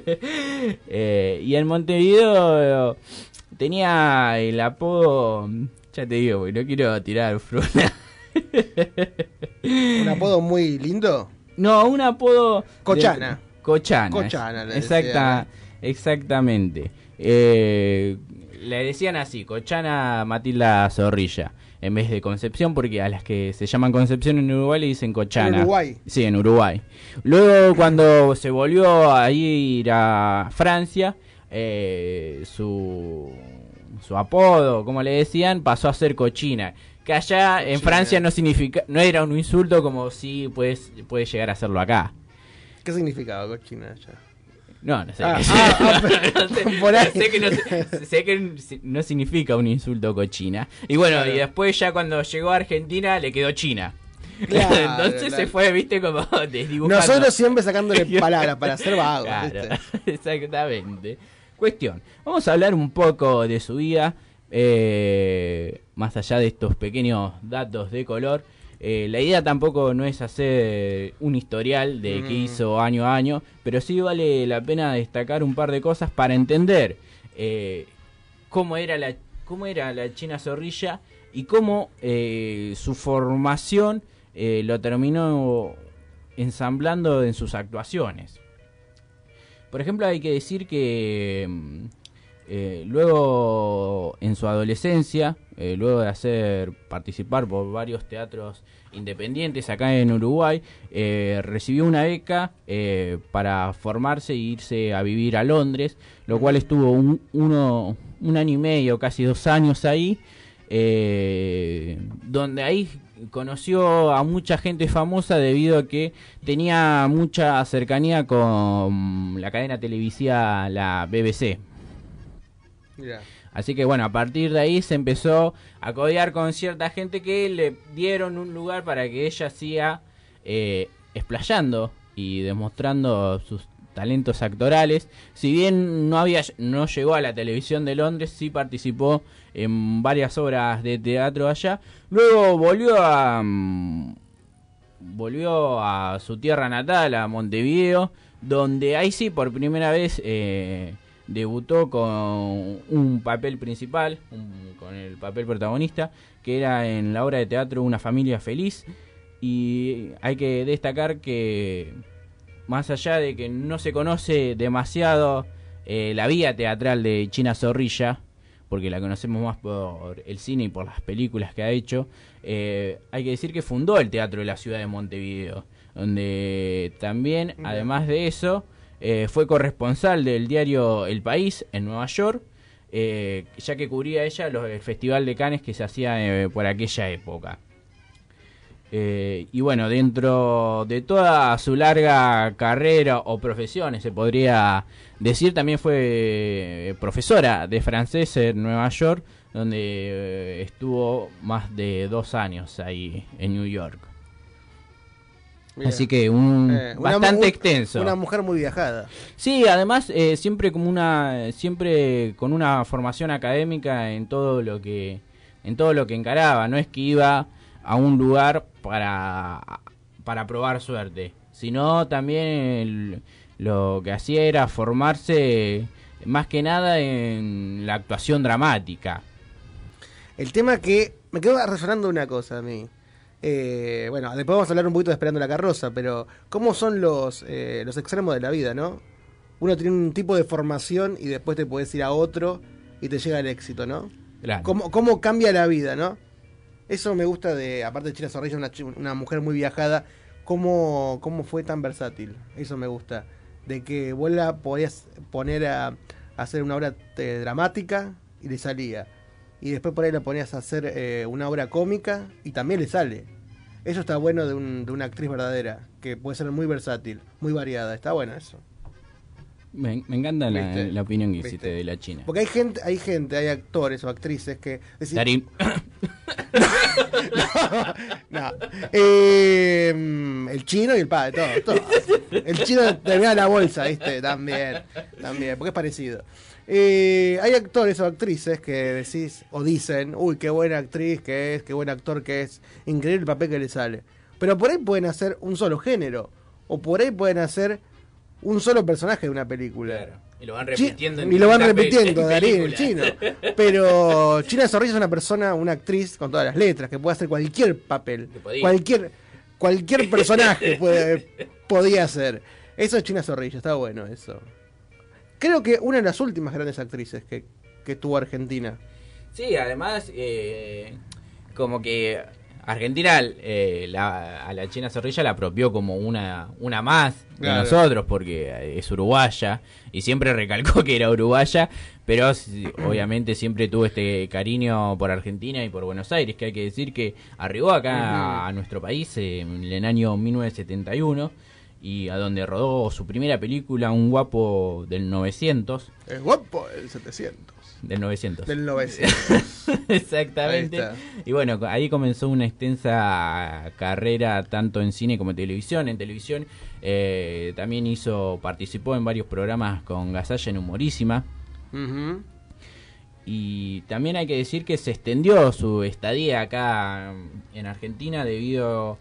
Eh, y en Montevideo tenía el apodo. Ya te digo, no quiero tirar fruna. Un apodo muy lindo. No, un apodo. de- Cochana. Cochana. Le Exacta, exactamente. Eh, le decían así, Cochana Matilda Zorrilla. En vez de Concepción, porque a las que se llaman Concepción en Uruguay le dicen Cochana. En Uruguay. Sí, en Uruguay. Luego, cuando se volvió a ir a Francia, eh, su, su apodo, como le decían, pasó a ser Cochina. Que allá en. Francia no significa, no era un insulto como si puedes, puede llegar a serlo acá. ¿Qué significaba cochina allá? No, no sé. Ah, ah, ah, no sé, por ahí. sé que no, sé que no significa un insulto cochina. Y bueno, Claro. y después ya cuando llegó a Argentina le quedó China. Claro, Entonces claro. se fue, viste, como desdibujando. Nosotros siempre sacándole palabras para ser vagos. Claro, ¿viste? exactamente. Cuestión, vamos a hablar un poco de su vida, eh, más allá de estos pequeños datos de color. Eh, la idea tampoco no es hacer un historial de qué Mm. hizo año a año, pero sí vale la pena destacar un par de cosas para entender eh, cómo era la cómo era la China Zorrilla y cómo eh, su formación lo terminó ensamblando en sus actuaciones. Por ejemplo, hay que decir que mm, luego en su adolescencia, eh, luego de hacer participar por varios teatros independientes acá en Uruguay, eh, recibió una beca eh, para formarse e irse a vivir a Londres, lo cual estuvo un, uno, un año y medio, casi dos años ahí, donde ahí conoció a mucha gente famosa debido a que tenía mucha cercanía con la cadena televisiva la BBC. Así que bueno, a partir de ahí se empezó a codear con cierta gente que le dieron un lugar para que ella siga eh, explayando y demostrando sus talentos actorales. Si bien no había no llegó a la televisión de Londres, sí participó en varias obras de teatro allá. Luego volvió a mm, volvió a su tierra natal, a Montevideo, donde ahí sí por primera vez eh, debutó con un papel principal, un- con el papel protagonista, que era en la obra de teatro Una familia feliz. Y hay que destacar que más allá de que no se conoce demasiado eh, la vida teatral de China Zorrilla, porque la conocemos más por el cine y por las películas que ha hecho, eh, hay que decir que fundó el Teatro de la Ciudad de Montevideo, donde también, además de eso, eh, fue corresponsal del diario El País en Nueva York, eh, ya que cubría ella los, el Festival de Cannes que se hacía eh, por aquella época. Y bueno, dentro de toda su larga carrera o profesión, se podría decir, también fue profesora de francés en Nueva York, donde estuvo más de dos años ahí en New York. Así que un Eh, bastante extenso. Una mujer muy viajada. Sí, además eh, siempre como una siempre con una formación académica en todo lo que en todo lo que encaraba, no es que iba a un lugar para para probar suerte, sino también el- lo que hacía era formarse más que nada en la actuación dramática. El tema que me quedó resonando una cosa a mí. Eh, bueno, después vamos a hablar un poquito de Esperando la Carroza, pero ¿cómo son los, eh, los extremos de la vida, no? Uno tiene un tipo de formación y después te puedes ir a otro y te llega el éxito, ¿no? Claro. ¿Cómo, cómo cambia la vida, no? Eso me gusta de, aparte de China Zorrilla, una, una mujer muy viajada, cómo, cómo fue tan versátil. Eso me gusta. De que vos la podías poner a, a hacer una obra eh, dramática y le salía. Y después por ahí la ponías a hacer eh, una obra cómica y también le sale. Eso está bueno de, un- de una actriz verdadera, que puede ser muy versátil, muy variada. Está bueno eso. Me, me encanta la, la opinión que hiciste de la China. Porque hay gente, hay gente, hay actores o actrices que... decís, Darín. No. Eh, mm, el chino y el padre, todo, todo. El chino termina la bolsa, ¿viste? También, también, porque es parecido. Eh, hay actores o actrices que decís o dicen, uy, qué buena actriz que es, qué buen actor que es, increíble el papel que le sale. Pero por ahí pueden hacer un solo género, o por ahí pueden hacer un solo personaje de una película. Y lo van Chi- repitiendo en y lo van repitiendo, Darín, el chino. Pero China Zorrilla es una persona, una actriz con todas las letras, que puede hacer cualquier papel. Cualquier, cualquier personaje puede, podía hacer. Eso es China Zorrilla, está bueno eso. Creo que una de las últimas grandes actrices que, que tuvo Argentina. Sí, además, eh, como que Argentina eh, la- a la China Zorrilla la apropió como una, una más de Claro. nosotros, porque es uruguaya, y siempre recalcó que era uruguaya, pero obviamente siempre tuvo este cariño por Argentina y por Buenos Aires, que hay que decir que arribó acá a nuestro país eh, en el año 1971. Y a donde rodó su primera película, Un guapo del 900. Es guapo el 700. Del 900. Del 900. Exactamente. Y bueno, ahí comenzó una extensa carrera tanto en cine como en televisión. En televisión eh, también hizo, participó en varios programas con Gasalla en Humorísima. Ujú. Y también hay que decir que se extendió su estadía acá en Argentina debido a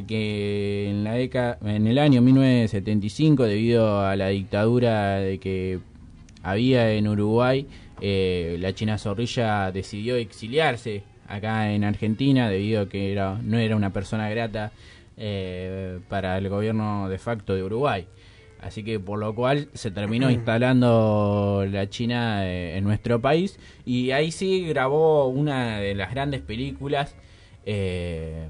que en la década, en el año 1975, debido a la dictadura de que había en Uruguay, eh, la China Zorrilla decidió exiliarse acá en Argentina debido a que era, no era una persona grata eh, para el gobierno de facto de Uruguay. Así que por lo cual se terminó instalando la China eh, en nuestro país y ahí sí grabó una de las grandes películas eh,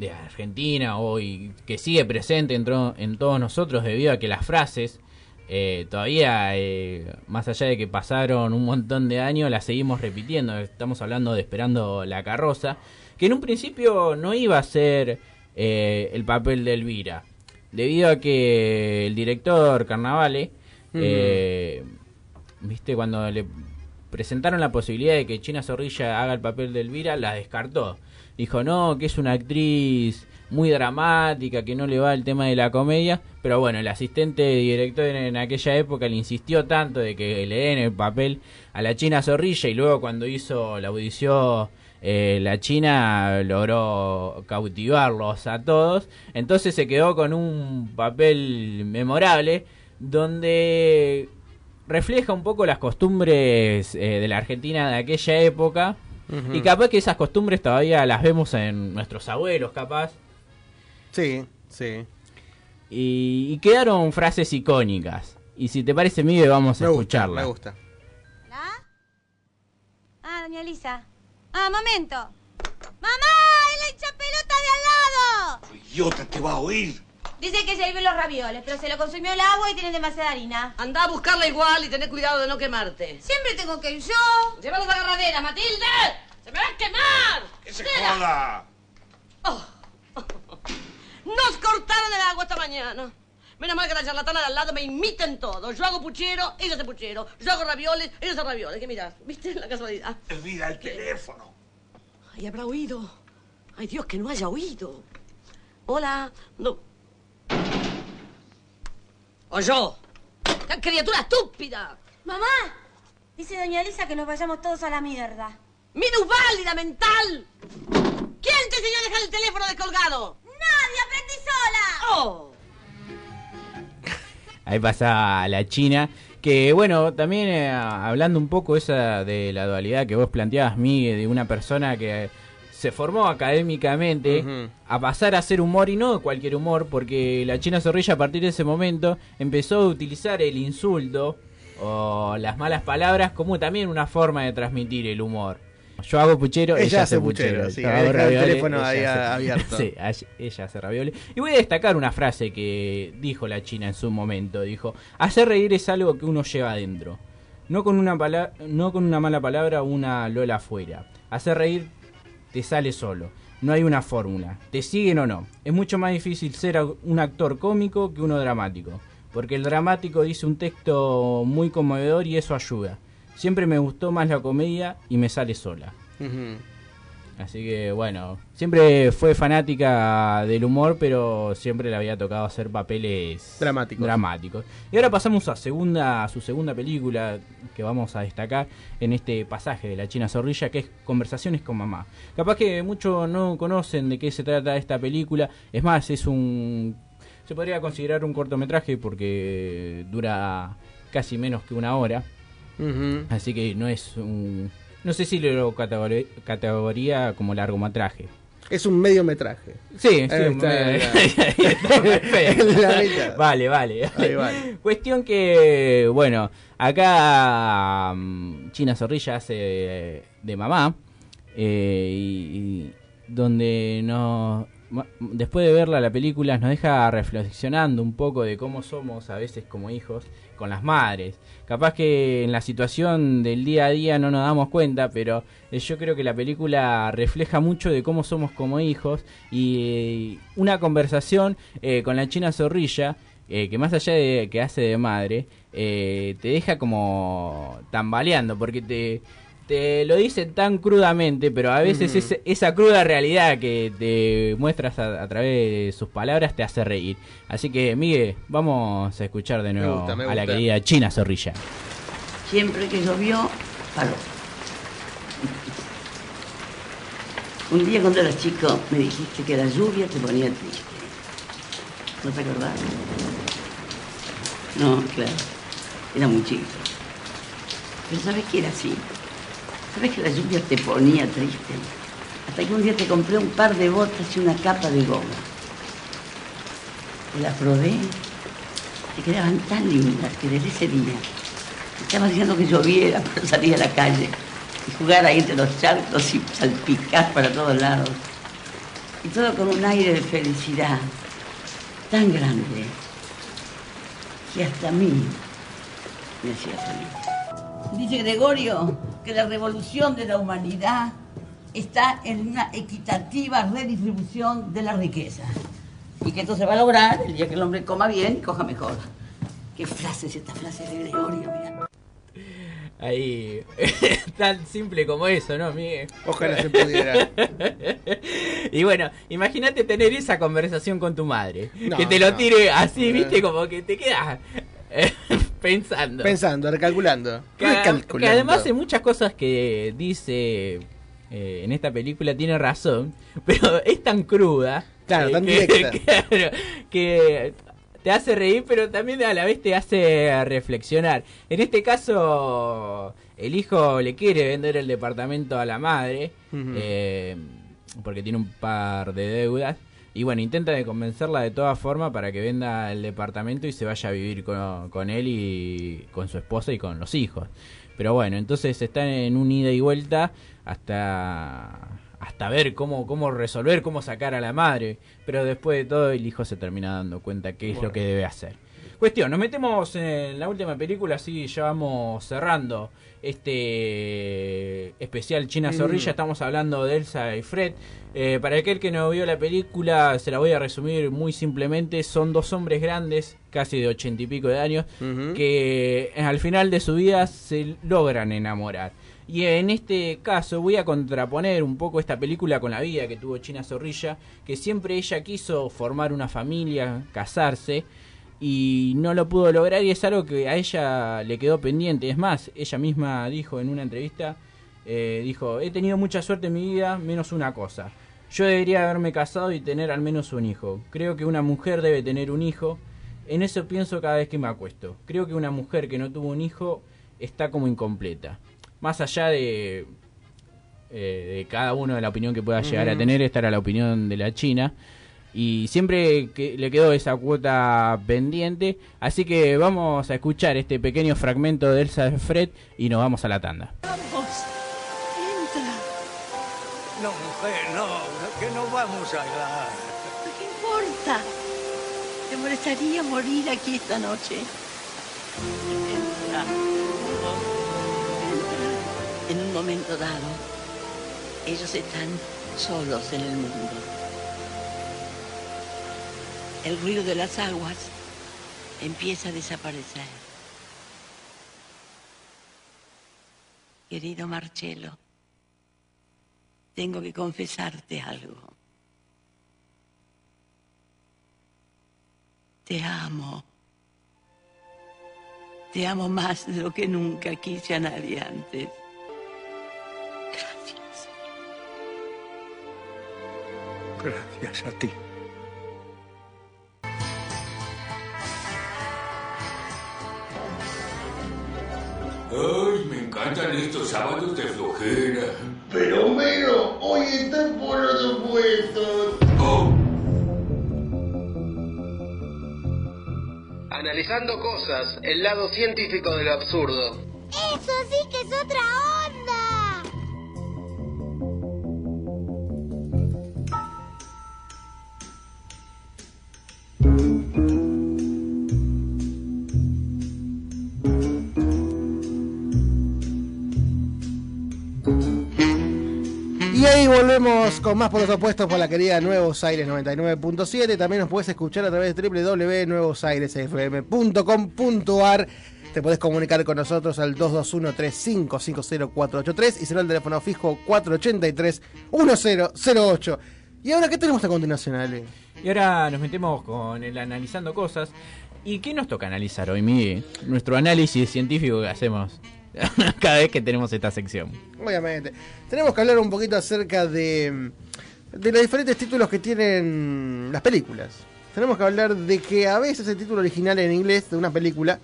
de Argentina hoy que sigue presente en, en todos nosotros debido a que las frases eh, todavía eh, más allá de que pasaron un montón de años las seguimos repitiendo. Estamos hablando de esperando la carroza que en un principio no iba a ser eh, el papel de Elvira debido a que el director Carnavale eh, viste cuando le presentaron la posibilidad de que China Zorrilla haga el papel de Elvira la descartó dijo no que es una actriz muy dramática que no le va el tema de la comedia pero bueno el asistente director en aquella época le insistió tanto de que le den el papel a la China Zorrilla y luego cuando hizo la audición eh, la China logró cautivarlos a todos, entonces se quedó con un papel memorable donde refleja un poco las costumbres eh, de la Argentina de aquella época Y capaz que esas costumbres todavía las vemos en nuestros abuelos, capaz. Sí, sí. Y, y quedaron frases icónicas. Y si te parece, Miguel, vamos a Me gusta, escucharla. me gusta. Ah, doña Elisa. Ah, momento. ¡Mamá! ¡Es la hincha pelota de al lado! Idiota, te va a oír. Dice que se hirvió los ravioles, pero se lo consumió el agua y tienen demasiada harina. Anda a buscarla igual y tené cuidado de no quemarte. Siempre tengo que ir yo. Llévalos a la agarradera, Matilde. ¡Se me va a quemar! ¡Que se joda! Nos cortaron el agua esta mañana. Menos mal que la charlatana de al lado me imiten todo. Yo hago puchero, ella hace puchero. Yo hago ravioles, ella hace ravioles. ¿Qué miras? ¿Viste la casualidad? Elvira, el teléfono. Ay, habrá oído. Ay, Dios, que no haya oído. Hola. No. O yo. ¡Qué criatura estúpida! Mamá, dice doña Elisa que nos vayamos todos a la mierda. ¡Minusválida mental! ¿Quién te enseñó a dejar el teléfono descolgado? ¡Nadie! ¡Aprendí sola! ¡Oh! Ahí pasa la China. Que bueno, también eh, hablando un poco esa de la dualidad que vos planteabas, Miguel, de una persona que se formó académicamente a pasar a hacer humor y no cualquier humor, porque la China Zorrilla a partir de ese momento empezó a utilizar el insulto o las malas palabras como también una forma de transmitir el humor. Yo hago puchero, ella, Ella hace puchero. puchero, sí, el teléfono ella hace- abierto. Sí, ay- ella hace ravioles. Y voy a destacar una frase que dijo la China en su momento. Dijo, hacer reír es algo que uno lleva adentro. No con una, no con una mala palabra o una lola afuera. Hacer reír te sale solo. No hay una fórmula. Te siguen o no. Es mucho más difícil ser un actor cómico que uno dramático. Porque el dramático dice un texto muy conmovedor y eso ayuda. Siempre me gustó más la comedia y me sale sola. Así que bueno, siempre fue fanática del humor, pero siempre le había tocado hacer papeles Dramáticos. dramáticos. Y ahora pasamos a segunda, a su segunda película que vamos a destacar en este pasaje de la China Zorrilla, que es Conversaciones con Mamá. Capaz que muchos no conocen de qué se trata esta película. Es más, es un se podría considerar un cortometraje porque dura casi menos que una hora. Así que no es un... No sé si lo categori- categoría como largometraje. Es un mediometraje. Sí, sí. Está. Vale, vale. Cuestión que, bueno, acá mm, China Zorrilla hace de, mamá. eh, y, y donde nos, después de verla la película nos deja reflexionando un poco de cómo somos a veces como hijos con las madres. Capaz que en la situación del día a día no nos damos cuenta, pero eh, yo creo que la película refleja mucho de cómo somos como hijos y eh, una conversación eh, con la China Zorrilla que más allá de que hace de madre, te deja como tambaleando, porque te, te lo dicen tan crudamente, pero a veces esa cruda realidad que te muestras a, a través de sus palabras te hace reír. Así que, Miguel, vamos a escuchar de nuevo gusta, me a la querida China Zorrilla. Siempre que llovió, paró. Un día cuando eras chico me dijiste que la lluvia te ponía triste. ¿No te acordás? No, claro. Era muy chico. Pero ¿sabes que era así? ¿Sabes que la lluvia te ponía triste? Hasta que un día te compré un par de botas y una capa de goma. Te la probé. Te quedaban tan lindas que desde ese día estaba diciendo que lloviera para salir a la calle y jugar ahí entre los charcos y salpicar para todos lados. Y todo con un aire de felicidad tan grande que hasta a mí me hacía feliz. Dice Gregorio que la revolución de la humanidad está en una equitativa redistribución de la riqueza. Y que esto se va a lograr el día que el hombre coma bien y coja mejor. ¿Qué frase es esta frase de Gregorio? Mira. Ahí, tan simple como eso, ¿no, Miguel? Ojalá se pudiera. y bueno, imagínate tener esa conversación con tu madre. No, que te lo no. tire así, viste, como que te quedas pensando. Pensando, recalculando. Que, además en muchas cosas que dice eh, en esta película tiene razón, pero es tan cruda. Claro, eh, tan que, directa. claro, que te hace reír, pero también a la vez te hace reflexionar. En este caso, el hijo le quiere vender el departamento a la madre, eh, porque tiene un par de deudas. Y bueno, intenta de convencerla de todas formas para que venda el departamento y se vaya a vivir con, con él y con su esposa y con los hijos. Pero bueno, entonces están en un ida y vuelta hasta hasta ver cómo cómo resolver, cómo sacar a la madre. Pero después de todo el hijo se termina dando cuenta qué es lo que debe hacer. Cuestión, nos metemos en la última película, así ya vamos cerrando este especial China Mm. Zorrilla. Estamos hablando de Elsa y Fred. Eh, para aquel que no vio la película, se la voy a resumir muy simplemente. Son dos hombres grandes, casi de ochenta y pico de años, que eh, al final de su vida se logran enamorar. Y en este caso voy a contraponer un poco esta película con la vida que tuvo China Zorrilla, que siempre ella quiso formar una familia, casarse, y no lo pudo lograr y es algo que a ella le quedó pendiente. Es más, ella misma dijo en una entrevista, eh, dijo, he tenido mucha suerte en mi vida, menos una cosa. Yo debería haberme casado y tener al menos un hijo. Creo que una mujer debe tener un hijo. En eso pienso cada vez que me acuesto. Creo que una mujer que no tuvo un hijo está como incompleta. Más allá de, eh, de cada uno de la opinión que pueda llegar a tener, esta era la opinión de la China. Y siempre que le quedó esa cuota pendiente. Así que vamos a escuchar este pequeño fragmento de Elsa de Fred y nos vamos a la tanda. Vamos, entra. No, mujer, no, que no vamos a hablar. ¿Qué importa? ¿Te molestaría morir aquí esta noche? Entra. Entra. En un momento dado, ellos están solos en el mundo. El ruido de las aguas empieza a desaparecer. Querido Marcelo, tengo que confesarte algo. Te amo. Te amo más de lo que nunca quise a nadie antes. Gracias. Gracias a ti. Ay, me encantan estos sábados de flojera. Pero Homero, hoy están por los opuestos. Analizando cosas, el lado científico de lo absurdo. Eso sí que es otra onda. Volvemos con más por los opuestos por la querida Nuevos Aires 99.7. También nos puedes escuchar a través de www.nuevosairesfm.com.ar. Te podés comunicar con nosotros al 221-3550-483 y será el teléfono fijo 483-1008. ¿Y ahora qué tenemos a continuación, Ale? Y ahora nos metemos con el analizando cosas. ¿Y qué nos toca analizar hoy, Miguel? Nuestro análisis científico que hacemos cada vez que tenemos esta sección. Obviamente. Tenemos que hablar un poquito acerca de, de los diferentes títulos que tienen las películas. Tenemos que hablar de que a veces el título original en inglés de una película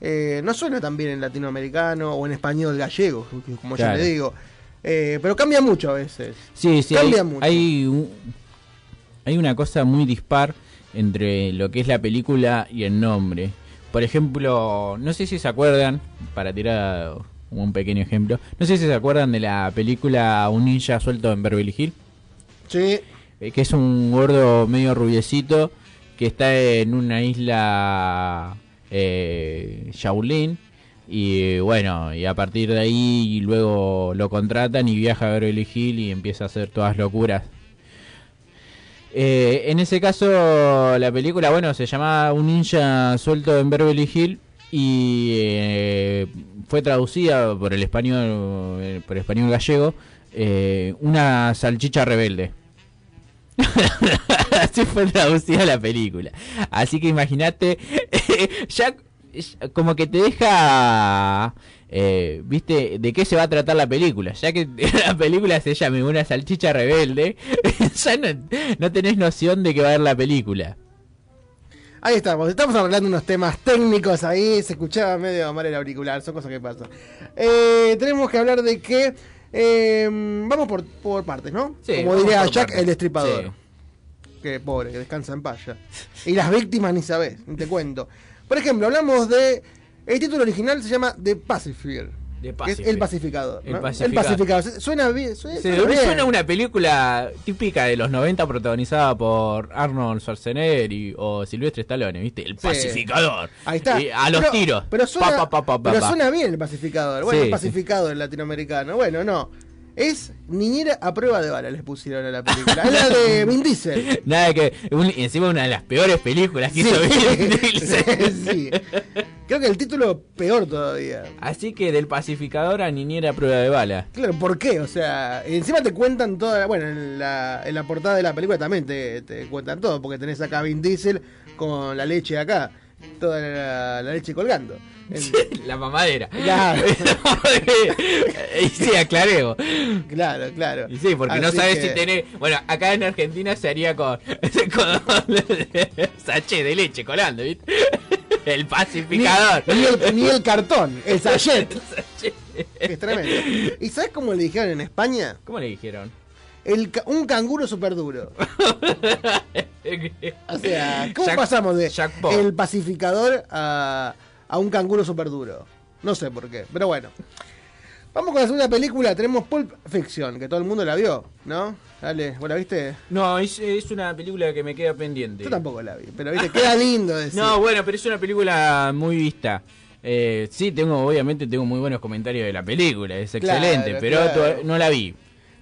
eh, no suena tan bien en latinoamericano o en español gallego, como Claro. ya le digo. Eh, pero cambia mucho a veces. Sí, sí, hay, mucho. hay, un- hay una cosa muy dispar entre lo que es la película y el nombre. Por ejemplo, no sé si se acuerdan, para tirar un pequeño ejemplo, no sé si se acuerdan de la película Un ninja suelto en Beverly Hills. Sí. Eh, que es un gordo medio rubiecito que está en una isla eh, Shaolin y eh, bueno, y a partir de ahí luego lo contratan y viaja a Beverly Hills y empieza a hacer todas locuras. Eh, en ese caso, la película, bueno, se llama Un ninja suelto en Beverly Hills y eh, fue traducida por el español, eh, por el español gallego, eh, una salchicha rebelde. Así fue traducida la película. Así que imagínate, ya como que te deja, eh, viste, de qué se va a tratar la película. Ya que la película se llame Una salchicha rebelde, ya no, no tenés noción de qué va a ver la película. Ahí estamos, estamos hablando unos temas técnicos ahí, se escuchaba medio mal el auricular, son cosas que pasan. Eh, tenemos que hablar de que eh, vamos por, por partes, ¿no? Sí, Como diría Jack el Destripador. Sí. Que pobre, que descansa en paz ya. Y las víctimas ni sabés, ni te cuento. Por ejemplo, hablamos de... El título original se llama The Pacifier. The que es el pacificador. El ¿no? pacificador. pacificador. Suena bien. Suena, suena bien. suena una película típica de los 90 protagonizada por Arnold Schwarzenegger y, o Silvestre Stallone, ¿viste? El Sí. pacificador. Ahí está. Y a los Pero- tiros. Pero suena, Pa, pa, pa, pa, pero suena bien el pacificador. Bueno, Sí, el pacificador latinoamericano. Bueno, no. Es niñera a prueba de bala, les pusieron a la película. Es la de Vin Diesel. Nada que. un- encima una de las peores películas que Sí. hizo Vin Diesel. Sí. Creo que el título peor todavía. Así que del pacificador a niñera a prueba de bala. Claro, ¿por qué? O sea, encima te cuentan toda. Bueno, en la, en la portada de la película también te, te cuentan todo, porque tenés acá a Vin Diesel con la leche acá. Toda la, la leche colgando. La mamadera. Claro. y sí, aclaremos. Claro, claro. Y sí, porque no sabes que- si tenés. Bueno, acá en Argentina se haría con. con sachet de leche colando, ¿viste? El pacificador. Ni, ni el, ni el cartón, el sachet. es tremendo. ¿Y sabes cómo le dijeron en España? ¿Cómo le dijeron? El, un canguro súper duro. O sea, ¿cómo Jack- pasamos de Jack el pacificador a, a un canguro súper duro? No sé por qué, pero bueno. Vamos con la segunda película, tenemos Pulp Fiction, que todo el mundo la vio, ¿no? Dale, ¿vos la viste? No, es, es una película que me queda pendiente. Yo tampoco la vi, pero viste, queda lindo decir. No, bueno, pero es una película muy vista. Eh, sí, tengo, obviamente tengo muy buenos comentarios de la película, es Claro, excelente, pero claro. no la vi.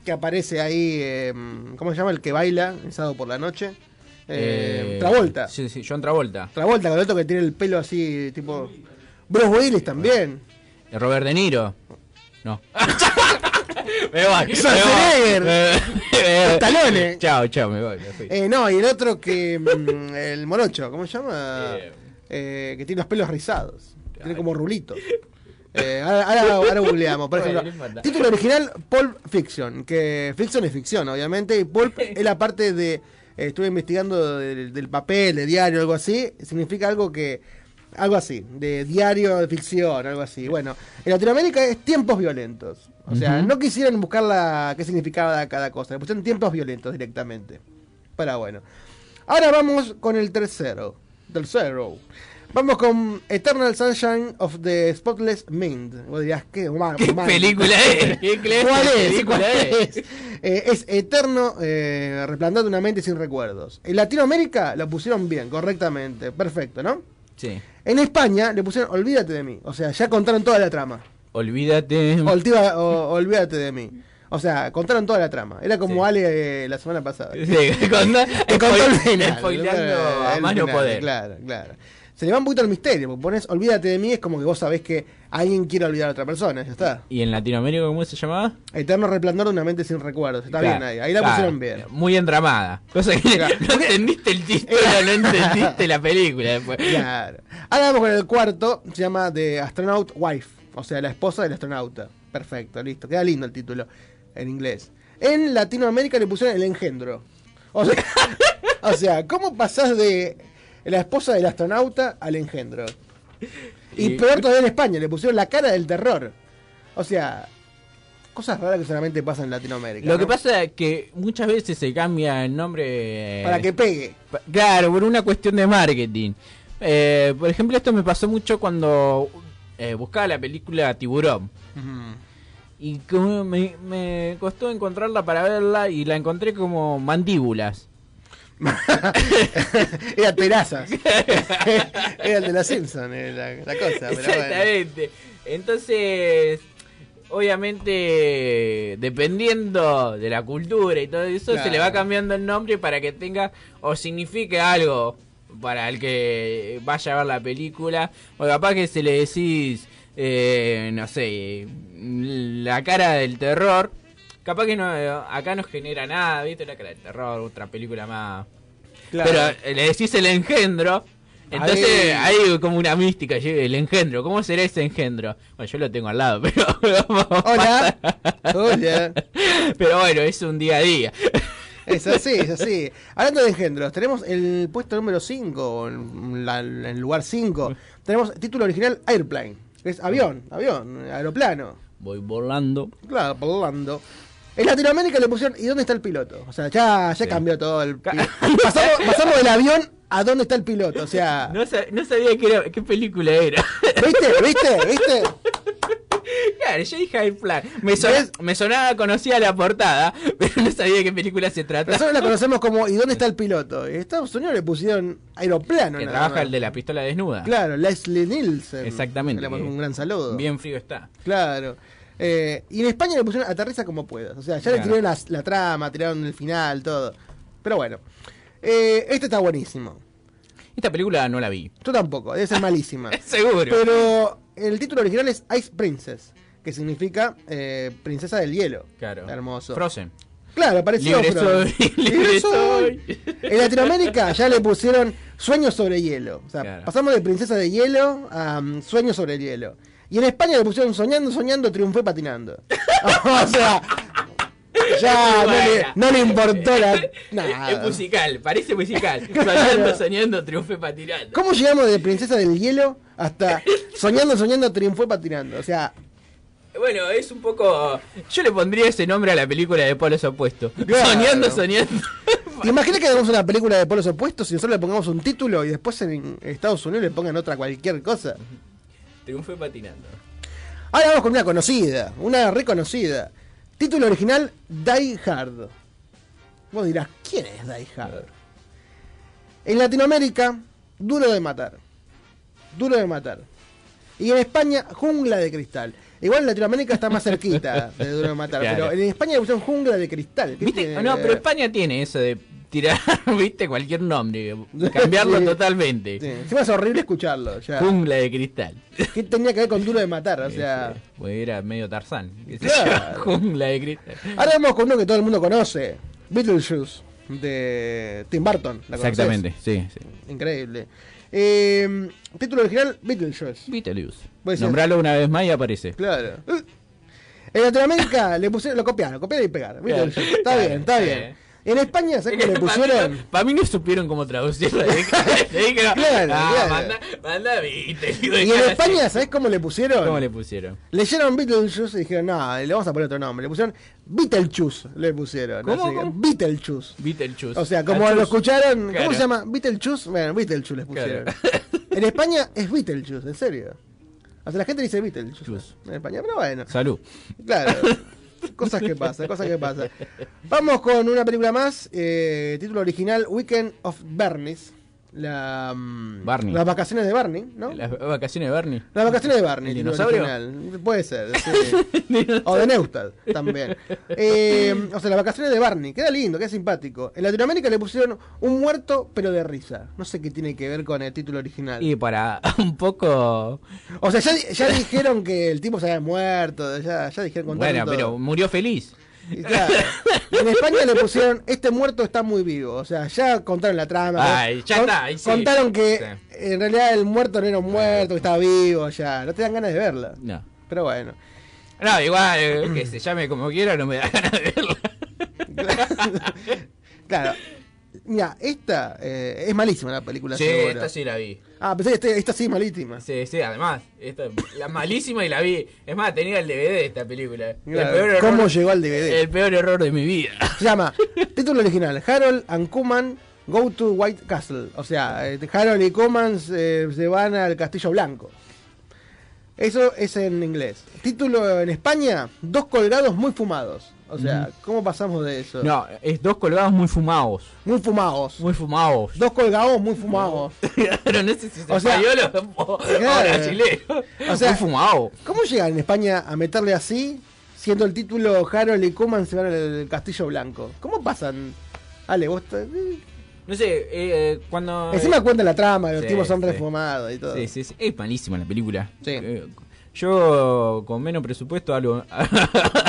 Que aparece ahí, eh, ¿cómo se llama? El que baila, el sábado por la noche. Eh, Eh, Travolta. Sí, sí, John Travolta. Travolta, con el otro que tiene el pelo así, tipo... Bruce Willis también. Eh, Robert De Niro. No. me voy. Schwarzenegger. Stallone. Chao, chao, me voy. Eh, no, y el otro que. mm, el morocho, ¿cómo se llama? Eh, que tiene los pelos rizados. Tiene como rulitos. Eh, ahora, ahora, ahora googleamos. Por Bueno, ejemplo, no importa. título original: Pulp Fiction. Que Fiction es ficción, obviamente. Y Pulp es la parte de. Estuve investigando del, del papel, de diario, algo así. Significa algo que. Algo así, de diario de ficción, algo así. Bueno, en Latinoamérica es tiempos violentos. O sea, no quisieron buscar la, qué significaba cada cosa. Le pusieron tiempos violentos directamente. Pero bueno. Ahora vamos con el tercero. Tercero. Vamos con Eternal Sunshine of the Spotless Mind. Vos dirás, ¿qué, ¿Qué man? película es? ¿Qué clase ¿Cuál es? ¿Cuál es? es? Eh, es Eterno, eh, resplandor de una mente sin recuerdos. En Latinoamérica lo pusieron bien, correctamente. Perfecto, ¿no? Sí. En España le pusieron Olvídate de mí. O sea, ya contaron toda la trama. Olvídate. Oltiva- o- olvídate de mí. O sea, contaron toda la trama. Era como Ale eh, la semana pasada. Sí, contó el final. spoileando a El más no final, poder. Claro, claro. Se le va un poquito el misterio, porque pones olvídate de mí, es como que vos sabés que alguien quiere olvidar a otra persona, ya está. ¿Y en Latinoamérica cómo se llamaba? Eterno resplandor de una mente sin recuerdos. Está Claro, bien ahí, ahí la claro, pusieron bien. Muy entramada. Cosa que Claro. no entendiste el título, no entendiste la película después. Claro. Ahora vamos con el cuarto, se llama The Astronaut Wife, o sea, la esposa del astronauta. Perfecto, listo, queda lindo el título en inglés. En Latinoamérica le pusieron el engendro. O sea, o sea ¿cómo pasás de la esposa del astronauta al engendro? Y Y- peor todavía en España, le pusieron la cara del terror. O sea, cosas raras que solamente pasan en Latinoamérica. Lo ¿no? que pasa es que muchas veces se cambia el nombre. eh, Para que pegue. pa- Claro, por una cuestión de marketing. Eh, por ejemplo, esto me pasó mucho cuando eh, buscaba la película Tiburón. Y como me, me costó encontrarla para verla y la encontré como mandíbulas. Era terazas. Era el de la Simpson, la, la cosa. Pero bueno. Exactamente. Entonces, obviamente, dependiendo de la cultura y todo eso, se le va cambiando el nombre para que tenga o signifique algo para el que vaya a ver la película. O capaz que se le decís, eh, no sé, la cara del terror. Capaz que no, acá no genera nada, ¿viste? La cara del terror, otra película más. Claro. Pero eh, le decís el engendro. Entonces Ahí. hay como una mística, el engendro. ¿Cómo será ese engendro? Bueno, yo lo tengo al lado, pero. Hola. Hola. Pero bueno, es un día a día. Es así, es así. Hablando de engendros, tenemos el puesto número 5, en la- en el lugar 5. Tenemos título original Airplane, que es avión, avión, aeroplano. Voy volando. Claro, volando. En Latinoamérica le pusieron ¿y dónde está el piloto? O sea, ya, ya cambió todo el pasamos, pasamos del avión a dónde está el piloto, o sea, No, no sabía qué, era, qué película era. ¿viste? ¿Viste? ¿Viste? Claro, yo dije Airplane. Me, sonaba, me sonaba, conocía la portada, pero no sabía de qué película se trata. Nosotros la conocemos como ¿y dónde está el piloto? En Estados Unidos le pusieron aeroplano. Que nada trabaja más. el de la pistola desnuda. Claro, Leslie Nielsen. Exactamente. Le un gran saludo. Bien frío está. Claro. Eh, y en España le pusieron aterriza como puedas. O sea, ya le tiraron la, la trama, tiraron el final, todo. Pero bueno. Eh, este está buenísimo. Esta película no la vi. Yo tampoco, debe ser malísima. Seguro. Pero el título original es Ice Princess, que significa eh, princesa del hielo. Claro. Hermoso. Frozen. Claro, pareció Libre Frozen. soy, libre soy. En Latinoamérica ya le pusieron Sueños sobre hielo. O sea, Claro. pasamos de Princesa de Hielo a um, Sueños sobre el hielo. Y en España le pusieron Soñando, Soñando, Triunfé patinando. o sea, ya no le, no le importó la, nada. es musical, parece musical. Claro. Soñando, soñando, triunfe patinando. ¿Cómo llegamos de Princesa del Hielo hasta Soñando, Soñando, Triunfé patinando? O sea, Bueno, es un poco. Yo le pondría ese nombre a la película de Polos Opuestos. Claro. Soñando, soñando. ¿te imaginas que hagamos una película de polos opuestos y nosotros le pongamos un título y después en Estados Unidos le pongan otra cualquier cosa? Triunfe patinando. Ahora vamos con una conocida, una reconocida. Título original, Die Hard. Vos dirás, ¿quién es Die Hard? En Latinoamérica, Duro de Matar. Duro de Matar. Y en España, Jungla de Cristal. Igual en Latinoamérica está más cerquita de Duro de Matar, Claro. pero en España le pusieron Jungla de Cristal. ¿Qué ¿Viste? No, pero España tiene eso de tirar, viste, cualquier nombre. Cambiarlo Sí. totalmente. Sí, Encima es horrible escucharlo. Ya. Jungla de cristal. ¿Qué tenía que ver con Duro de Matar? O sea, Pues era medio Tarzán. Claro. Jungla de cristal. ahora vamos con uno que todo el mundo conoce. Beetlejuice, de Tim Burton. Exactamente, sí, sí. Increíble. Eh, título original, Beetlejuice. Beetlejuice. Nombralo una vez más y aparece. Claro. En Latinoamérica le pusieron, lo copiaron, copiar y pegar. Beetlejuice. Está Claro, bien, está bien. En España, ¿sabes cómo le pusieron? Para mí no supieron cómo traducirlo. Ah, manda, manda Beetlejuice. Y en España, ¿sabes cómo le pusieron? ¿Cómo le pusieron? Leyeron Beetlejuice y dijeron, no, le vamos a poner otro nombre. Le pusieron Beetlejuice, le pusieron. ¿Cómo, cómo? Beetlejuice. Beetlejuice. O sea, como lo escucharon, ¿cómo se llama? Beetlejuice. Bueno, Beetlejuice les pusieron. En España es Beetlejuice, en serio. O sea, la gente dice Beetlejuice en España, pero bueno. Salud. Claro. Cosas que pasan, cosas que pasan. Vamos con una película más. eh, título original: Weekend of Bernice. La, mm, Barney. Las vacaciones de Barney, ¿no? Las vacaciones de Barney. Las vacaciones de Barney. ¿El dinosaurio? original. Puede ser, sí. o de Neustad también. Eh, o sea, las vacaciones de Barney. Queda lindo, queda simpático. En Latinoamérica le pusieron un muerto, pero de risa. No sé qué tiene que ver con el título original. Y para un poco. O sea, ya, ya dijeron que el tipo se había muerto. Ya, ya dijeron contaron Bueno, pero murió feliz. Y claro, en España le pusieron este muerto está muy vivo. O sea, ya contaron la trama. Ay, ya Con- está, sí. Contaron que Sí. en realidad el muerto no era un muerto, que estaba vivo. Ya, no te dan ganas de verla. No. Pero bueno. No, igual, eh, que se llame como quiera, no me da ganas de verla. Claro. Mira, esta eh, es malísima la película. Sí, esta sí la vi. Ah, pensé que esta, esta sí es malísima. Sí, sí, además. Esta, la malísima y la vi. Es más, tenía el DVD de esta película. ¿cómo llegó al DVD? El peor error de mi vida. Se llama, título original, Harold and Kuman Go to White Castle. O sea, eh, Harold y Kuman se van al Castillo Blanco. Eso es en inglés. Título en España, Dos colgados muy fumados. O sea, ¿cómo pasamos de eso? No, es dos colgados muy fumados. Muy fumados. Muy fumados. Dos colgados muy fumados. Pero no sé si es O sea, español o, o claro. brasilero. O sea, muy fumado. ¿Cómo llegan en España a meterle así, siendo el título Harold y Kuman se van al Castillo Blanco? ¿Cómo pasan? Ale, vos... te- No sé, eh, eh, cuando... Encima cuenta la trama, los Sí, tipos son sí. refumados y todo. Sí, sí, sí. Es malísima la película. Sí. Eh, yo con menos presupuesto algo,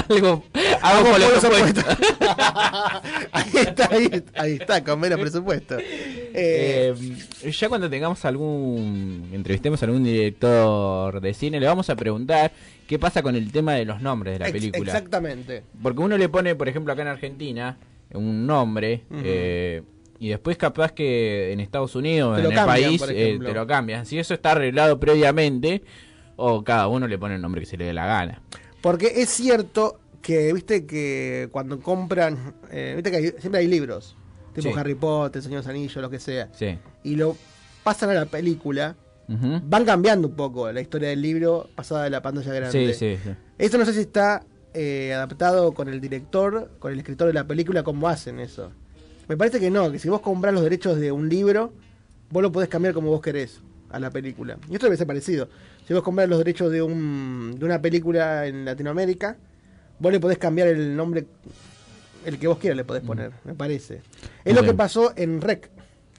algo hago por opuestos. ahí está, ahí, está, ahí está, con menos presupuesto. Eh, Eh, ya cuando tengamos algún entrevistemos a algún director de cine le vamos a preguntar qué pasa con el tema de los nombres de la ex- película Exactamente. porque uno le pone por ejemplo acá en Argentina un nombre eh, y después capaz que en Estados Unidos en lo el cambian, país eh, te lo cambian si eso está arreglado previamente o cada uno le pone el nombre que se le dé la gana Porque es cierto que, viste, que cuando compran, eh, viste que hay- siempre hay libros, tipo Sí. Harry Potter, Señor Anillos, lo que sea, sí y lo pasan a la película, van cambiando un poco la historia del libro pasada de la pantalla grande. sí sí sí Eso no sé si está eh, adaptado con el director, con el escritor de la película, cómo hacen eso. Me parece que no, que si vos comprás los derechos de un libro, vos lo podés cambiar como vos querés a la película. Y esto debe ser parecido. Si vos comprás los derechos de, un, de una película en Latinoamérica, vos le podés cambiar el nombre, el que vos quieras le podés poner, me parece. Es lo que pasó en Rec.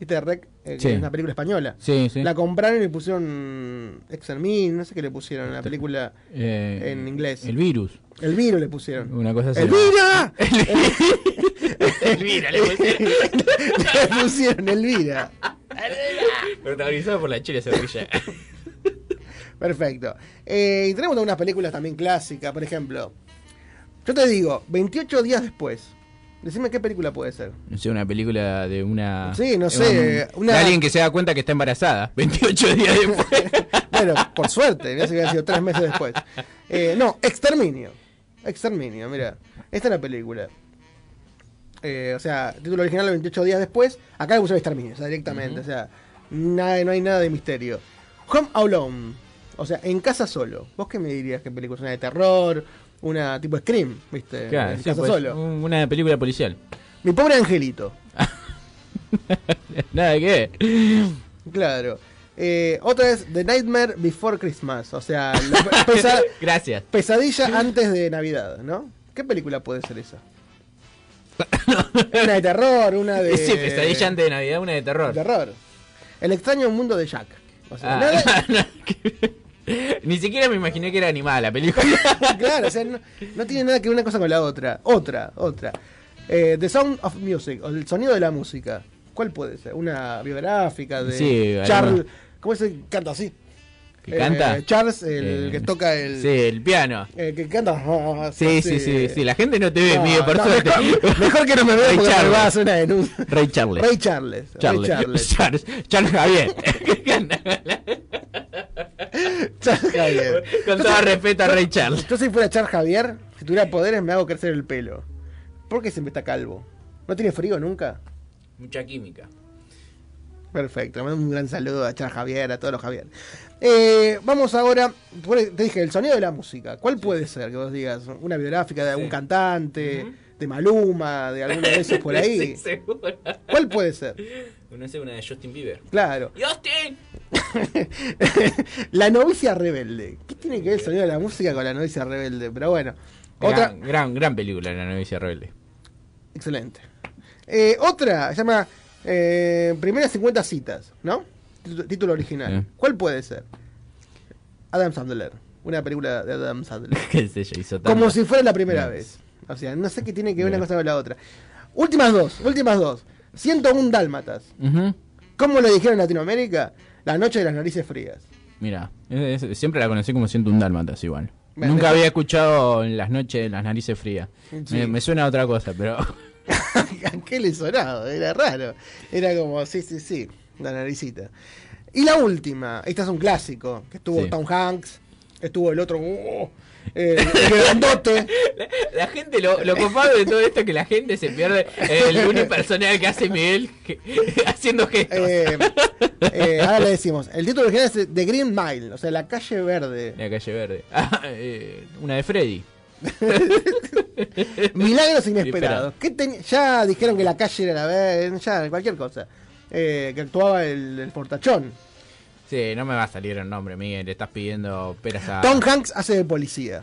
¿Viste Rec? Eh, Sí. es una película española. Sí, sí. La compraron y le pusieron Extermin, no sé qué le pusieron a la película Eh, en inglés. el virus El virus le pusieron. una cosa así ¡Elvira! Elvira le pusieron. le pusieron Elvira. protagonizado por la Chile Zorrilla Perfecto. Eh, y tenemos algunas películas también clásicas, por ejemplo. Yo te digo, 28 días después. Decime qué película puede ser. No sé, una película de una. Sí, no sé, un- una- de alguien que se da cuenta que está embarazada. 28 días después. Bueno, por suerte, me que sido tres meses después. Eh, no, Exterminio. Exterminio, mira. Esta es la película. Eh, o sea, título original 28 días después. Acá le pusieron Exterminio, o sea, directamente. O sea, nada, no hay nada de misterio. Home Alone. O sea, en casa solo. ¿Vos qué me dirías que película? ¿Una de terror? ¿Una tipo Scream? ¿Viste? Claro, en sí, casa pues, solo. un- Una película policial. Mi pobre angelito. Nada de qué. Claro. Eh, otra es The Nightmare Before Christmas. O sea, la pesa- Gracias. pesadilla antes de Navidad, ¿no? ¿Qué película puede ser esa? una de terror, una de. Sí, pesadilla antes de Navidad, una de terror. Terror. El extraño mundo de Jack. O sea, Ah, nada- que- Ni siquiera me imaginé que era animada la película. claro, o sea, no, no tiene nada que ver una cosa con la otra. Otra, otra. Eh, The Sound of Music, o el sonido de la música. ¿Cuál puede ser? ¿Una biográfica de Sí, Charles? ¿Cómo se canta así? ¿Que canta? Eh, Charles, el Eh, que toca el. Sí, el piano. eh, que canta. Sí, sí, sí, sí. La gente no te ve, No, por no, suerte. mejor, mejor que no me vea Ray porque me Charles. va a hacer una denuncia. Ray Charles. Ray Charles. Charles. Charles. Charles. Charles Javier. Charles Javier. Con todo respeto a Ray Charles. Yo si fuera Charles Javier, si tuviera poderes me hago crecer el pelo. ¿Por qué siempre está calvo? ¿No tiene frío nunca? Mucha química. Perfecto, un gran saludo a Charles Javier, a todos los Javier. Eh, vamos ahora, bueno, te dije, el sonido de la música. ¿Cuál puede ser que vos digas? ¿Una biográfica de algún cantante? de Maluma, de alguno de esos por ahí. Sí, seguro. ¿Cuál puede ser? Una de Justin Bieber. Claro. ¡Justin! La novicia rebelde. ¿Qué tiene que ver el sonido de la música con la novicia rebelde? Pero bueno. Otra. Gran, gran, gran película, La novicia rebelde. Excelente. Eh, otra, se llama eh, Primeras 50 citas, ¿no? Título- original. Sí. ¿Cuál puede ser? Adam Sandler. Una película de Adam Sandler. ¿Qué sé yo? Hizo Como si fuera la primera vez. O sea, no sé qué tiene que ver una cosa con la otra. Últimas dos, últimas dos. 101 dálmatas. Ujú. ¿Cómo lo dijeron en Latinoamérica? La noche de las narices frías. Mira, es- es- siempre la conocí como siento un dálmatas igual. Bueno, Nunca había escuchado en las noches de las narices frías. Sí. Me, me suena a otra cosa, pero ¿A qué le sonaba? Era raro. Era como, sí, sí, sí, la naricita. Y la última, esta es un clásico, que estuvo Sí. Tom Hanks, estuvo el otro, oh, eh, grandote. la gente, lo, lo copado de todo esto es que la gente se pierde el unipersonal que hace Miguel que- haciendo gestos. Eh, eh, ahora le decimos, el título original es The Green Mile, o sea, la calle verde. La calle verde. Ah, eh, una de Freddy. Milagros inesperados. ¿Qué ten- ya dijeron que la calle era la verde, ya, cualquier cosa. Eh, que actuaba el, el portachón. Sí, no me va a salir el nombre, Miguel. Le estás pidiendo peras a. Tom Hanks hace de policía.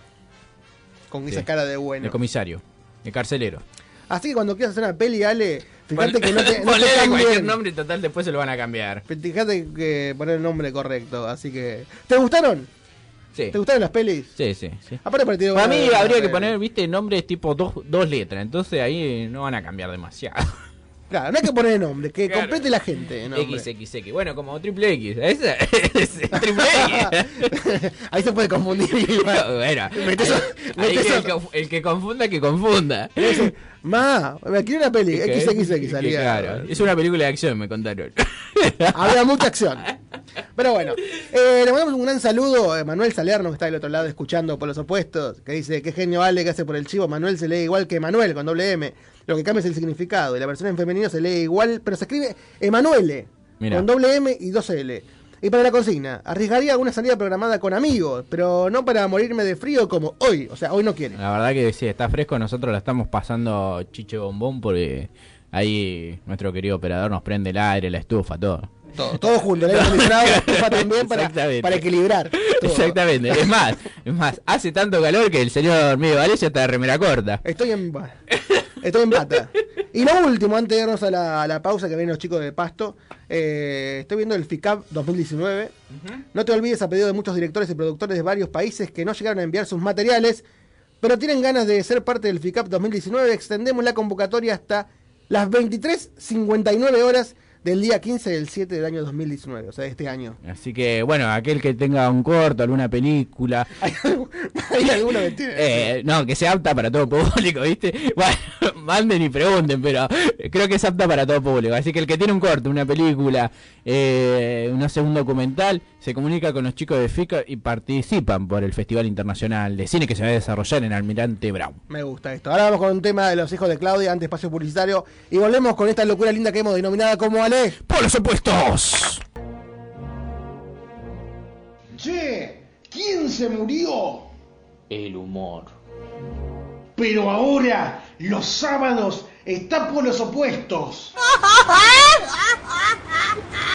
Con esa Sí. cara de bueno. El comisario. El carcelero. Así que cuando quieras hacer una peli, Ale, fíjate que no te, no te ponele cualquier cambien. nombre total, después se lo van a cambiar. Fíjate que poner el nombre correcto, así que... ¿Te gustaron? Sí. ¿Te gustaron las pelis? Sí, sí, sí. Aparte para, Para mí habría que poner, viste, nombres tipo dos, dos letras. Entonces ahí no van a cambiar demasiado. Claro, no hay que poner nombre, que Claro. complete la gente. XXX. Bueno, como triple X. Esa es triple X. Ahí se puede confundir. bueno, que a- el, que, el que confunda, que confunda. Ma, me quiero una peli, XXX salía. Claro, es una película de acción, me contaron. Había mucha acción. Pero bueno, eh, le mandamos un gran saludo a Manuel Salerno, que está del otro lado escuchando por los opuestos, que dice, qué genio Ale que hace por el chivo. Manuel se lee igual que Manuel con doble M. Lo que cambia es el significado. Y la versión en femenino se lee igual, pero se escribe Emanuele, con doble M y dos L. Y para la consigna, arriesgaría alguna salida programada con amigos, pero no para morirme de frío como hoy. O sea, hoy no quiere. La verdad que sí, está fresco. Nosotros la estamos pasando chiche bombón porque ahí nuestro querido operador nos prende el aire, la estufa, todo. Todo, todo junto, el aire acondicionado, la también para, equilibrar. todo. Exactamente. Es más, es más, hace tanto calor que el señor Miguel Valencia está de remera corta. Estoy en, estoy en bata. Y lo último, antes de irnos a la, a la pausa que vienen los chicos de Pasto, eh, estoy viendo el FICAP 2019. No te olvides a pedido de muchos directores y productores de varios países que no llegaron a enviar sus materiales, pero tienen ganas de ser parte del FICAP 2019. Extendemos la convocatoria hasta las 23.59 horas del día 15 del 7 del año 2019, o sea, de este año. Así que, bueno, aquel que tenga un corto, alguna película. Hay alguno que tiene. Eh, no, que sea apta para todo público, ¿viste? Bueno, manden y pregunten, pero creo que es apta para todo público. Así que el que tiene un corto, una película, eh, no sé, un documental, se comunica con los chicos de FICA y participan por el Festival Internacional de Cine que se va a desarrollar en Almirante Brown. Me gusta esto. Ahora vamos con un tema de los hijos de Claudia, antes espacio publicitario, y volvemos con esta locura linda que hemos denominado como Ale. ¡Por los opuestos! Che, ¿quién se murió? El humor. Pero ahora, los sábados, está por los opuestos.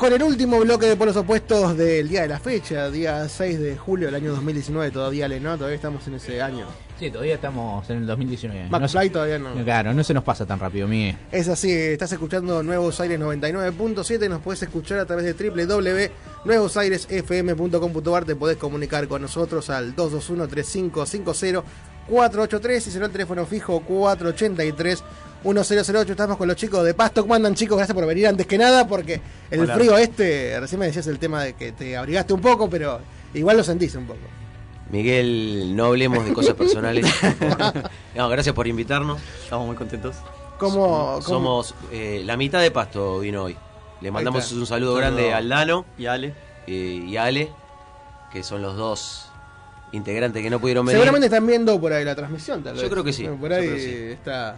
Con el último bloque de polos opuestos del día de la fecha, día 6 de julio del año 2019. Todavía, ¿no? Todavía estamos en ese año. Sí, todavía estamos en el 2019. No McFly se- todavía no. Claro, no se nos pasa tan rápido, Miguel. Es así, estás escuchando Nuevos Aires 99.7, nos puedes escuchar a través de www.nuevosairesfm.com.ar, te podés comunicar con nosotros al 221-3550-483 y si no el teléfono fijo 483-1008. Estamos con los chicos de Pasto, ¿cómo andan chicos? Gracias por venir antes que nada porque el Hola. frío este, recién me decías el tema de que te abrigaste un poco, pero igual lo sentís un poco. Miguel, no hablemos de cosas personales. no, gracias por invitarnos. Estamos muy contentos. ¿Cómo- cómo- Somos eh, la mitad de Pasto vino hoy. Le mandamos un saludo Saludo. grande al Dano y Ale. y Ale, que son los dos integrantes que no pudieron venir. Seguramente están viendo por ahí la transmisión, tal Yo vez. creo que sí, Por yo ahí sí. está,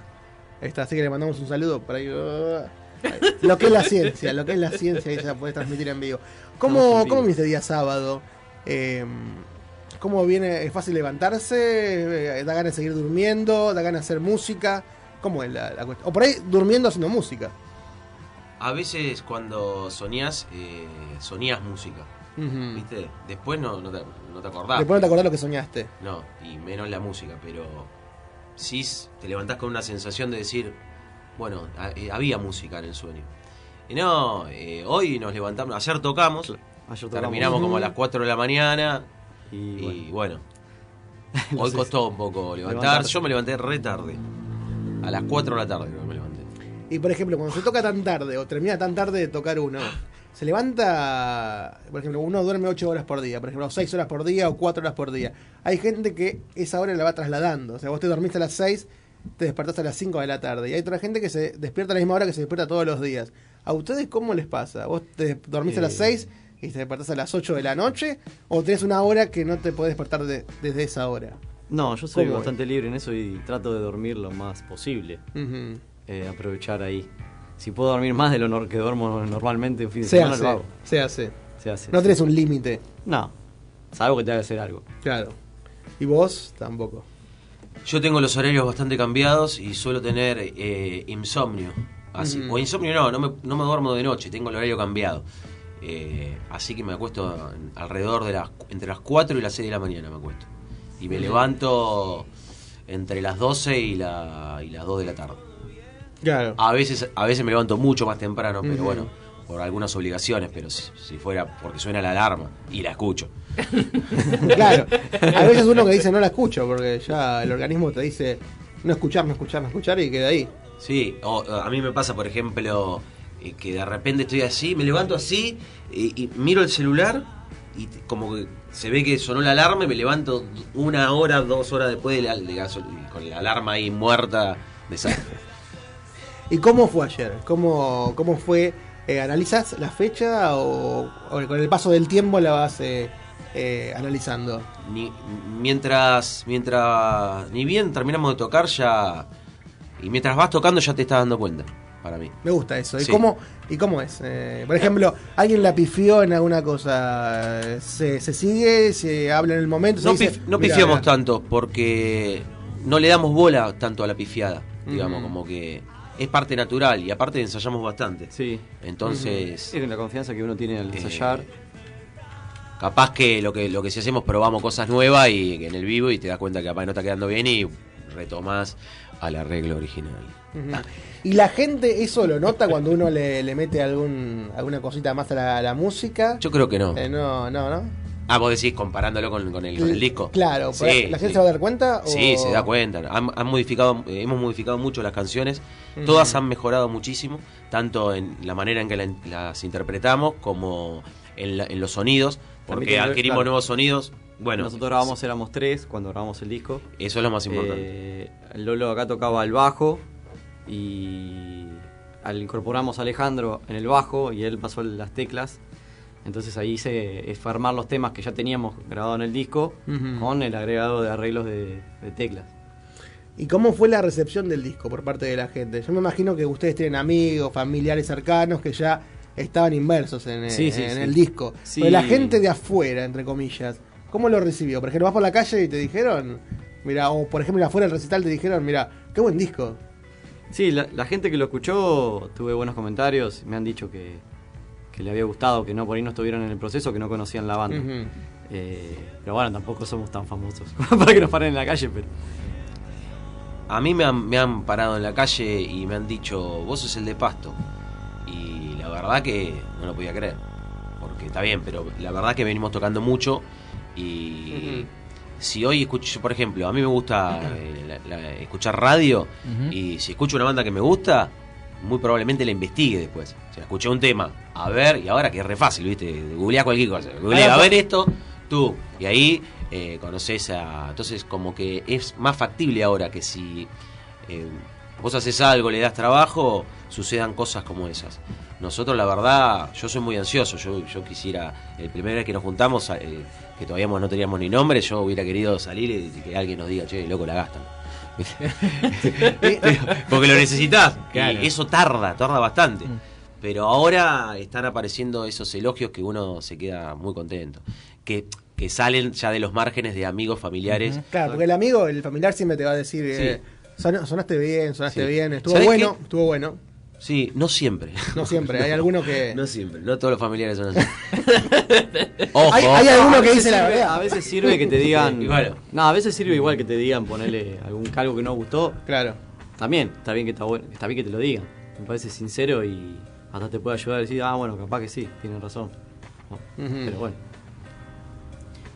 está, así que le mandamos un saludo por ahí. uh, Lo que es la ciencia, lo que es la ciencia y se la puede transmitir en vivo. ¿Cómo. ¿cómo viste día sábado? Eh, ¿Cómo viene? ¿Es fácil levantarse? Eh, ¿Da ganas de seguir durmiendo? ¿Da ganas de hacer música? ¿Cómo es la, la cuestión? O por ahí durmiendo haciendo música. A veces cuando soñás, eh, soñás música. ¿Viste? Después no, no, te, no te acordás. Después no te acordás lo que soñaste. No, y menos la música, pero sí te levantás con una sensación de decir, bueno, eh, había música en el sueño. Y no, eh, hoy nos levantamos, ayer tocamos, tocamos. terminamos como a las 4 de la mañana Y, y bueno, No hoy sé costó un poco levantar. Levantar. Yo me levanté re tarde, a las 4 de la tarde creo que me levanté. Y por ejemplo, cuando se toca tan tarde o termina tan tarde de tocar uno, se levanta, por ejemplo, uno duerme 8 horas por día, por ejemplo, 6 horas por día o 4 horas por día. Hay gente que esa hora la va trasladando, o sea, vos te dormiste a las 6, te despertás a las 5 de la tarde. Y hay otra gente que se despierta a la misma hora que se despierta todos los días. ¿A ustedes cómo les pasa? ¿Vos te dormiste a las Eh. 6 y te despertás a las 8 de la noche? ¿O tenés una hora que no te podés despertar de- desde esa hora? No, yo soy bastante libre en eso y trato de dormir lo más posible. Eh, aprovechar ahí. Si puedo dormir más de lo nor- que duermo normalmente un fin de Se semana, hace, lo hago. se hace. Se hace. No sí. tenés un límite. No. Salvo que tenga que hacer algo. Claro. ¿Y vos? Tampoco. Yo tengo los horarios bastante cambiados y suelo tener eh, insomnio. Así, Mm. O insomnio no, no me, no me duermo de noche, tengo el horario cambiado. Eh, así que me acuesto alrededor de las entre las 4 y las 6 de la mañana me acuesto. Y me levanto entre las 12 y, la, y las 2 de la tarde. Claro. A veces, a veces me levanto mucho más temprano, pero bueno, por algunas obligaciones, pero si, si fuera porque suena la alarma y la escucho. Claro. A veces uno que dice no la escucho porque ya el organismo te dice no escuchar, no escuchar, no escuchar y queda ahí. Sí, o a mí me pasa, por ejemplo, eh, que de repente estoy así, me levanto así y, y miro el celular y como que se ve que sonó la alarma y me levanto una hora, dos horas después de la, de con la alarma ahí muerta. Desastre. ¿Y cómo fue ayer? ¿Cómo, cómo fue? Eh, ¿Analizas la fecha o, o con el paso del tiempo la vas eh, eh, analizando? Ni, mientras, mientras, ni bien terminamos de tocar ya, y mientras vas tocando ya te estás dando cuenta, para mí. Me gusta eso. ¿Y, Sí. cómo, ¿Y cómo es? Por ejemplo, ¿alguien la pifió en alguna cosa? ¿Se, se sigue? ¿Se habla en el momento? No, dice, pif- no "Mirá, pifiamos mirá"? tanto porque no le damos bola tanto a la pifiada, digamos, Ujú. como que es parte natural y aparte ensayamos bastante. Sí. Entonces, Es la confianza que uno tiene al Eh, ensayar. capaz que lo que lo que sí hacemos probamos cosas nuevas y en el vivo y te das cuenta que capaz no está quedando bien y retomás al arreglo original. ¿Y la gente eso lo nota cuando uno le, le mete algún, alguna cosita más a la, a la música? Yo creo que no. Eh, no, no, ¿no? Ah, vos decís comparándolo con, con el, con el disco. Claro, Sí, ¿la gente sí. se va a dar cuenta? o- Sí, se da cuenta. Han, han modificado, eh, hemos modificado mucho las canciones. Todas han mejorado muchísimo, tanto en la manera en que la- las interpretamos como en, la- en los sonidos, porque tiene- adquirimos claro. nuevos sonidos. Bueno, Nosotros grabamos, éramos tres cuando grabamos el disco. Eso es lo más importante. Eh, Lolo acá tocaba el bajo y al incorporamos a Alejandro en el bajo y él pasó las teclas. Entonces ahí se fue a armar los temas que ya teníamos grabado en el disco con el agregado de arreglos de, de teclas. ¿Y cómo fue la recepción del disco por parte de la gente? Yo me imagino que ustedes tienen amigos, familiares cercanos que ya estaban inmersos en, Sí, en- sí, en sí. el disco. Sí. Pero la gente de afuera, entre comillas, ¿cómo lo recibió? Por ejemplo, vas por la calle y te dijeron, mira, o por ejemplo afuera del recital te dijeron, mira, qué buen disco. Sí, la, la gente que lo escuchó tuve buenos comentarios, me han dicho que, que le había gustado, que no por ahí no estuvieron en el proceso, que no conocían la banda. Eh, pero bueno, tampoco somos tan famosos para que nos paren en la calle, pero A mí me han, me han parado en la calle y me han dicho, vos sos el de Pasto. Y la verdad que no lo podía creer. Porque está bien, pero la verdad que venimos tocando mucho. Y si hoy escucho, por ejemplo, a mí me gusta eh, la- la- escuchar radio. Y si escucho una banda que me gusta, muy probablemente la investigue después. O sea, escuché un tema, a ver, y ahora que es re fácil, ¿viste? Googleás cualquier cosa. Googleás, a ver esto, tú. Y ahí eh, conoces a. Entonces, como que es más factible ahora que si eh, vos haces algo, le das trabajo, sucedan cosas como esas. Nosotros, la verdad, yo soy muy ansioso. Yo, yo quisiera, el primer vez que nos juntamos, eh, que todavía no teníamos ni nombre, yo hubiera querido salir y que alguien nos diga, che, loco, la gastan. Porque lo necesitas. Claro. Y eso tarda, tarda bastante. Pero ahora están apareciendo esos elogios que uno se queda muy contento. Que, que salen ya de los márgenes de amigos, familiares. Claro, porque el amigo, el familiar siempre te va a decir, eh, son- sonaste bien, sonaste Sí. bien, estuvo ¿Sabés bueno, qué? estuvo bueno. Sí, no siempre. No siempre, hay algunos que... No siempre, no todos los familiares son así. Ojo. Hay- hay alguno A que veces dice la verdad. A veces sirve que te digan. No, a veces sirve igual que te digan ponerle algún algo que no gustó. Claro. También, está bien que está bueno, está bien que te lo digan. Me parece sincero y hasta te puede ayudar a decir, ah, bueno, capaz que sí, tienen razón. No. Pero bueno.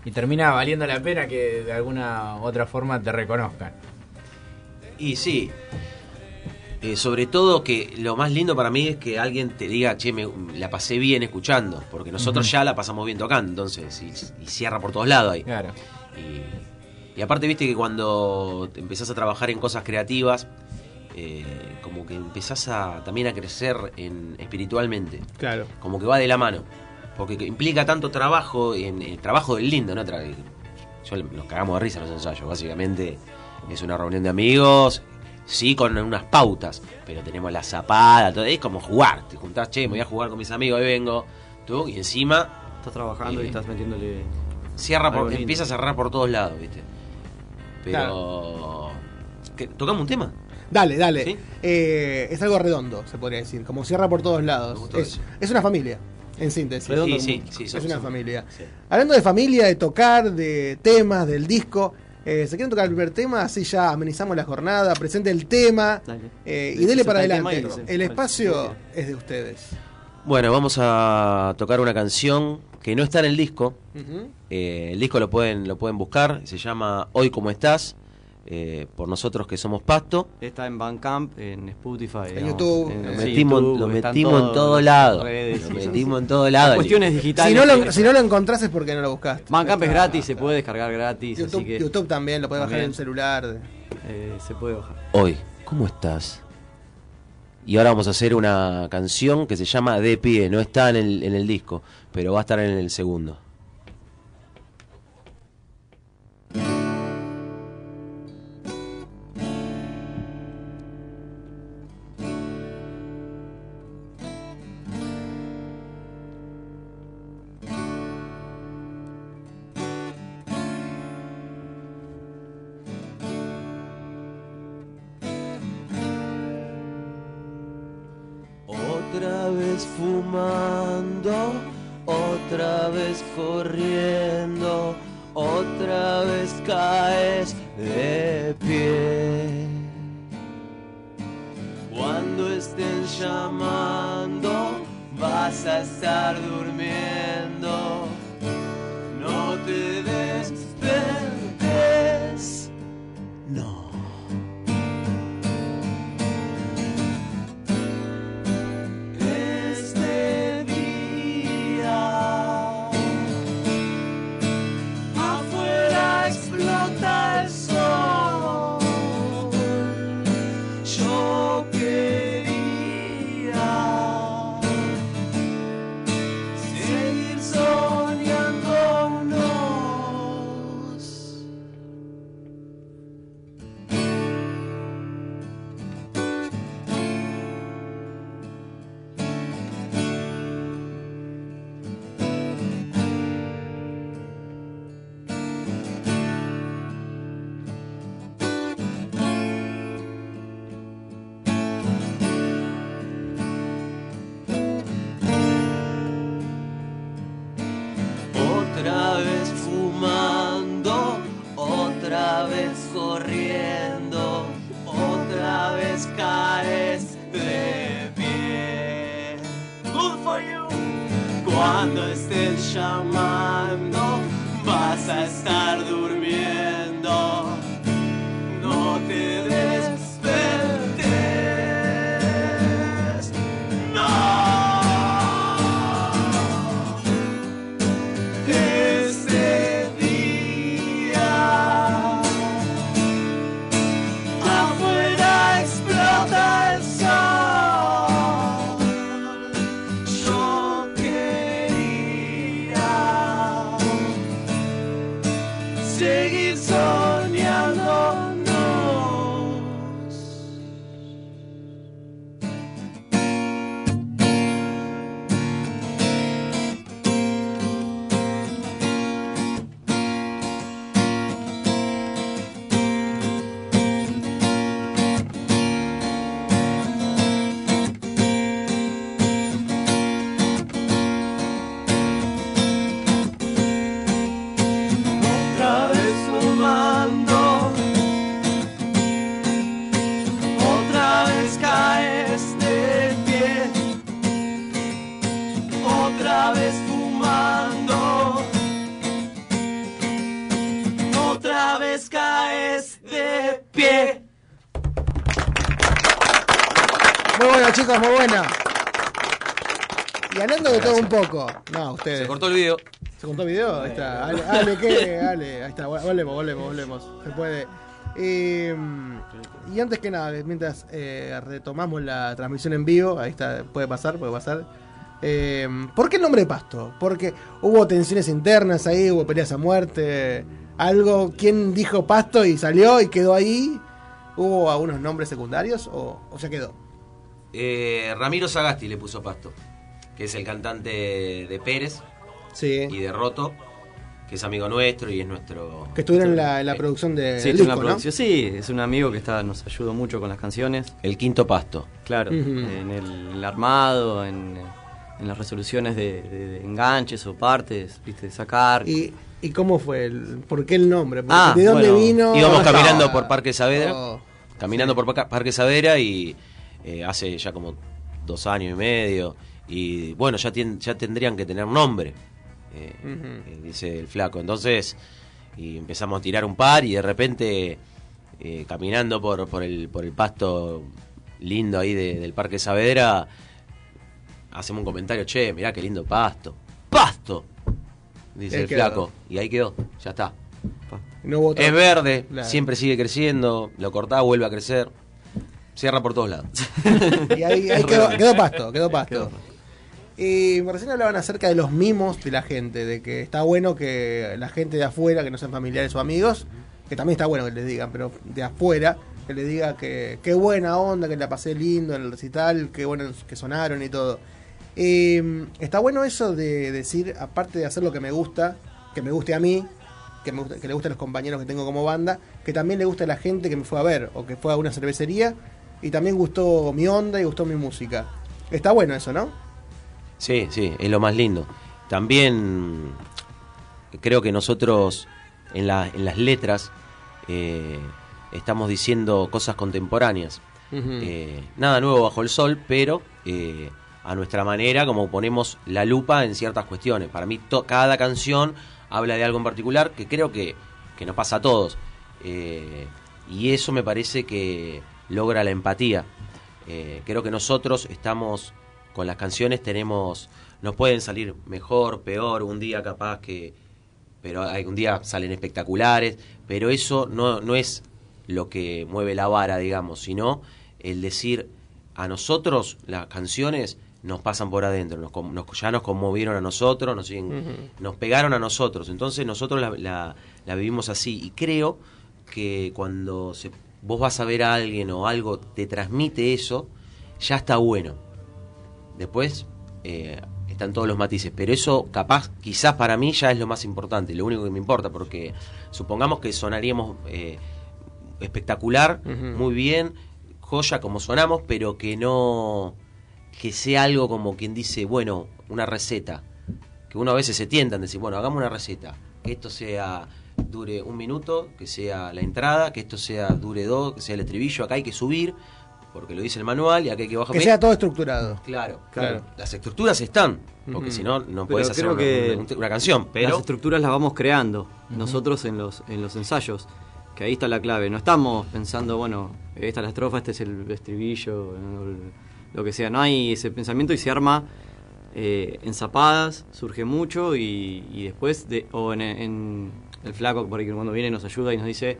Y termina valiendo la pena que de alguna otra forma te reconozcan. Y sí. Eh, sobre todo que lo más lindo para mí es que alguien te diga, che, me, la pasé bien escuchando. Porque nosotros ya la pasamos bien tocando, entonces, y, y cierra por todos lados ahí. Claro. Y, y aparte, viste que cuando empezás a trabajar en cosas creativas, eh, como que empezás a, también a crecer en, espiritualmente. Claro. Como que va de la mano. Porque que implica tanto trabajo, en el trabajo del lindo, ¿no? Tra- Yo, nos cagamos de risa en los ensayos. Básicamente es una reunión de amigos, sí, con unas pautas, pero tenemos la zapada, todo. Es como jugar. Te juntás, che, me voy a jugar con mis amigos, ahí vengo. Tú, y encima. Estás trabajando y eh, estás metiéndole. Cierra por, empieza a cerrar por todos lados, ¿viste? Pero. ¿Qué? ¿Tocamos un tema? Dale, dale. ¿Sí? Eh, es algo redondo, se podría decir, como cierra por todos lados. Es, una familia, en síntesis. Redondo Sí, sí, sí, es una familia. sí. Hablando de familia, de tocar, de temas, del disco, eh, ¿se quieren tocar el primer tema? Así ya amenizamos la jornada, presente el tema eh, y dele para adelante. El espacio es de ustedes. Bueno, vamos a tocar una canción que no está en el disco. Eh, el disco lo pueden, lo pueden buscar. Se llama Hoy como estás. Eh, por nosotros que somos Pasto. Está en Bandcamp, en Spotify. digamos, YouTube. en- Lo sí, metimos, YouTube, lo en metimos en todo, lado. redes, Lo metimos sí. en todo lado. Cuestiones digitales. Si no, lo, si no lo encontrás es porque no lo buscaste. Bandcamp es gratis, se puede descargar gratis. YouTube, así que YouTube también lo puedes bajar en el celular. eh, se puede bajar. Hoy, ¿cómo estás? Y ahora vamos a hacer una canción que se llama De pie. No está en el, en el disco, pero va a estar en el segundo. Cortó el video. ¿Se cortó el video? Ahí está. Ale, Ale, ¿qué? Ale, ahí está. Volvemos, volvemos, volvemos. Se puede. Eh, y antes que nada, mientras eh, retomamos la transmisión en vivo, ahí está, puede pasar, puede pasar. Eh, ¿Por qué el nombre de Pasto? Porque hubo tensiones internas ahí, hubo peleas a muerte, algo. ¿Quién dijo Pasto y salió y quedó ahí? ¿Hubo algunos nombres secundarios o, o ya quedó? Eh, Ramiro Sagasti le puso pasto, que es el cantante de Pérez y de Roto, que es amigo nuestro y es nuestro. Que estuvieron en la, en la producción de Sí, del estuvo en la disco, ¿no? producción. sí, es un amigo que está, nos ayudó mucho con las canciones. El quinto pasto. Claro, en el, el armado, en, en las resoluciones de, de- de enganches o partes, viste, de sacar. ¿Y, ¿Y cómo fue? El, ¿Por qué el nombre? Porque Ah, ¿De dónde bueno, vino? Íbamos Ah, caminando por Parque Saavedra. Oh, caminando por Parque Saavedra y eh, hace ya como dos años y medio. Y bueno, ya, tien- ya tendrían que tener nombre, eh, dice el flaco. Entonces, y empezamos a tirar un par y de repente, eh, caminando por, por, el, por el pasto lindo ahí de- del Parque Saavedra, hacemos un comentario, che, mirá qué lindo pasto. ¡Pasto! Dice el quedó. flaco. Y ahí quedó, ya está. No Es verde, Claro. siempre sigue creciendo, lo cortás, vuelve a crecer. Cierra por todos lados. Y ahí, ahí quedó, quedó pasto, quedó pasto. Y recién hablaban acerca de los mimos de la gente, de que está bueno que la gente de afuera, que no sean familiares o amigos, que también está bueno que les digan, pero de afuera, que les diga que qué buena onda, que la pasé lindo en el recital, qué bueno que sonaron y todo. Eh, está bueno eso de decir, aparte de hacer lo que me gusta, que me guste a mí, que, me guste- que le guste a los compañeros que tengo como banda, que también le guste a la gente que me fue a ver o que fue a una cervecería y también gustó mi onda y gustó mi música. Está bueno eso, ¿no? Sí, sí, es lo más lindo. También creo que nosotros en, la- en las letras eh, estamos diciendo cosas contemporáneas. Eh, nada nuevo bajo el sol, pero eh, a nuestra manera, como ponemos la lupa en ciertas cuestiones. Para mí, to- cada canción habla de algo en particular que creo que, que nos pasa a todos. Eh, y eso me parece que logra la empatía. Eh, creo que nosotros estamos con las canciones, tenemos, nos pueden salir mejor, peor, un día capaz que, pero hay un día salen espectaculares, pero eso no, no es lo que mueve la vara, digamos, sino el decir a nosotros las canciones nos pasan por adentro, nos, nos- ya nos conmovieron a nosotros, nos, siguen- nos pegaron a nosotros, entonces nosotros la, la- la vivimos así. Y creo que cuando se- vos vas a ver a alguien o algo te transmite eso, ya está bueno. Después eh, están todos los matices, pero eso capaz, quizás para mí ya es lo más importante, lo único que me importa, porque supongamos que sonaríamos eh, espectacular, muy bien, joya como sonamos, pero que no, que sea algo como quien dice, bueno, una receta, que uno a veces se tienta en decir, bueno, hagamos una receta, que esto sea dure un minuto, que sea la entrada, que esto sea dure dos, que sea el estribillo, acá hay que subir, porque lo dice el manual y acá hay que bajar. Que sea todo estructurado. Claro, Claro. Las estructuras están, porque si no, no podés hacer una, que una- una canción. Pero las estructuras las vamos creando nosotros en los en los ensayos que ahí está la clave no estamos pensando bueno esta es la estrofa este es el estribillo el- lo que sea no hay ese pensamiento y se arma eh, en zapadas surge mucho y, y después de, o en, en el flaco por ahí cuando viene nos ayuda y nos dice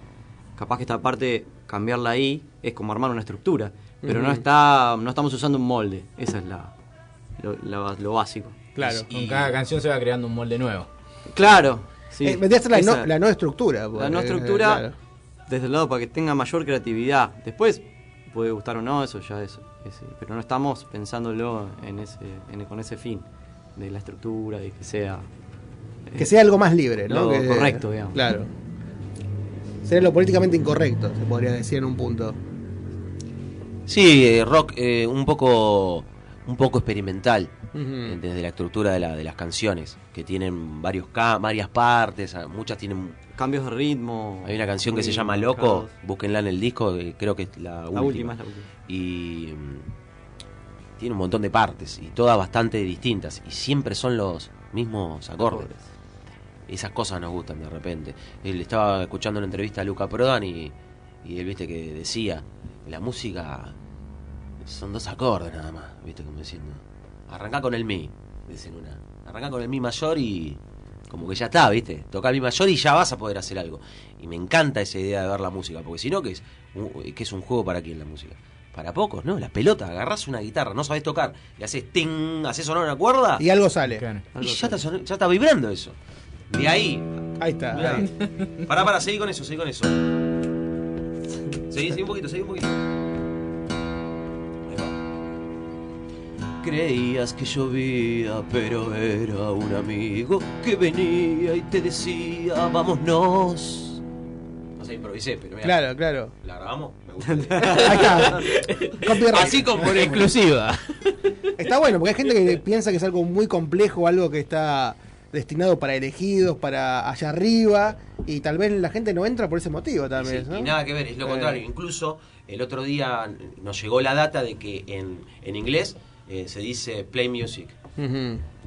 capaz que esta parte cambiarla ahí es como armar una estructura pero no está no estamos usando un molde esa es la lo, la- lo básico Con cada canción se va creando un molde nuevo. Claro. Sí. Eh, vendría a ser la, Esa- no, la no estructura. la porque, no eh, estructura claro. desde el lado para que tenga mayor creatividad. Después puede gustar o no, eso ya es, es- pero no estamos pensándolo en ese, en- con ese fin de la estructura, de que sea Que sea algo más libre, ¿no? lo Que- correcto, digamos. Claro. Sería lo políticamente incorrecto, se podría decir en un punto. Sí, eh, rock eh, un poco un poco experimental eh, desde la estructura de, la, de las canciones, que tienen varios varias partes, ah, muchas tienen cambios de ritmo. Hay una canción que se llama Loco, marcados. búsquenla en el disco, creo que es la, La última es la última. Y mm, tiene un montón de partes y todas bastante distintas y siempre son los mismos acordes. Esas cosas nos gustan de repente. Él estaba escuchando una entrevista a Luca Prodan y, y él viste que decía, la música son dos acordes nada más, viste como diciendo. Arrancá con el mi, dicen una. Arrancá con el mi mayor y como que ya está, viste. Toca el mi mayor y ya vas a poder hacer algo. Y me encanta esa idea de ver la música, porque si no, que es, un- que es un juego para quién la música. Para pocos, ¿no? La pelota, agarrás una guitarra, no sabés tocar, y haces ting, haces sonar una cuerda. Y algo sale. Y ya está, ya está vibrando eso. De ahí. Ahí está. Ahí. Pará, pará, seguí con eso, seguí con eso. Seguí, seguí un poquito, seguí un poquito. Ahí va. Creías que llovía, pero era un amigo que venía y te decía, vámonos. No sé, improvisé, pero mira. Claro, claro. ¿La grabamos? Me gusta. Copyright. Así componemos. Exclusiva. Está bueno, porque hay gente que piensa que es algo muy complejo, algo que está destinado para elegidos, para allá arriba, y tal vez la gente no entra por ese motivo también. Sí, ¿no? Y nada que ver, es lo Eh, contrario. Incluso el otro día nos llegó la data de que en, en inglés eh, se dice play music.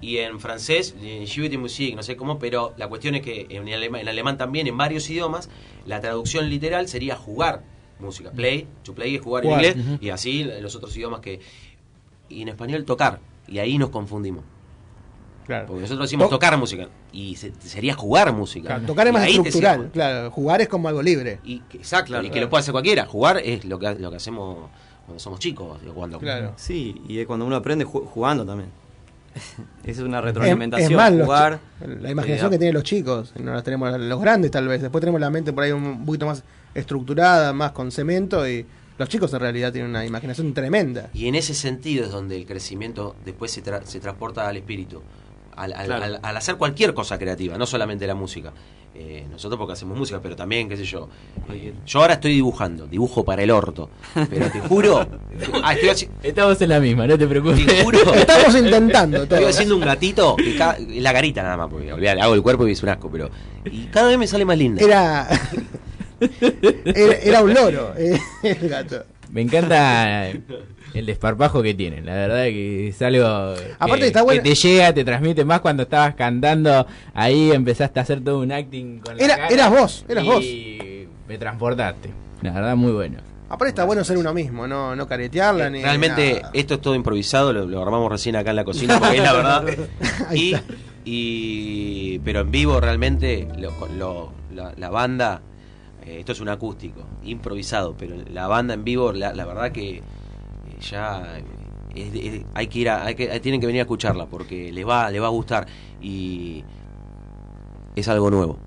Y en francés, eh, de musique, no sé cómo, pero la cuestión es que en alemán, en alemán también, en varios idiomas, la traducción literal sería jugar música. Play, to play es jugar, Jugar, en inglés, y así en los otros idiomas que... Y en español tocar, y ahí nos confundimos. Claro. Porque nosotros decimos To- tocar música, y se- sería jugar música. Claro, tocar es Y más estructural, claro. Jugar es como algo libre. y que- exacto, Claro, y que lo puede hacer cualquiera. Jugar es lo que, lo que hacemos cuando somos chicos. Cuando, Sí, y es cuando uno aprende ju- jugando también. es una retroalimentación. Es, es más, jugar, la imaginación eh, que tienen los chicos, no la tenemos los grandes tal vez. Después tenemos la mente por ahí un poquito más estructurada, más con cemento, y los chicos en realidad tienen una imaginación tremenda. Y en ese sentido es donde el crecimiento después se, tra- se transporta al espíritu. Al, al- Claro. al- al hacer cualquier cosa creativa, no solamente la música. Eh, nosotros porque hacemos música, pero también, qué sé yo. eh, yo ahora estoy dibujando, dibujo para el orto. Pero te juro. ah, estoy haci- Estamos en la misma, no te preocupes. te juro. Estamos intentando Estoy haciendo un gatito, que ca- la carita nada más, porque hago el cuerpo y es un asco, pero. Y cada vez me sale más linda. Era, era, era un loro, eh, el gato. Me encanta el desparpajo que tienen, la verdad que es algo que, Aparte está bueno- que te llega, te transmite más cuando estabas cantando, ahí empezaste a hacer todo un acting con la Era- cara eras vos, eras y vos. me transportaste, la verdad muy bueno. Aparte está bueno ser uno mismo, no, no caretearla ni Realmente nada. esto es todo improvisado, lo, lo armamos recién acá en la cocina, porque es la verdad. Y, y- pero en vivo realmente lo- lo- la, la banda, eh, esto es un acústico, improvisado, pero la banda en vivo, la, la verdad que eh, ya eh, es- es- hay que ir a, hay que, tienen que venir a escucharla porque les va, les va a gustar y es algo nuevo.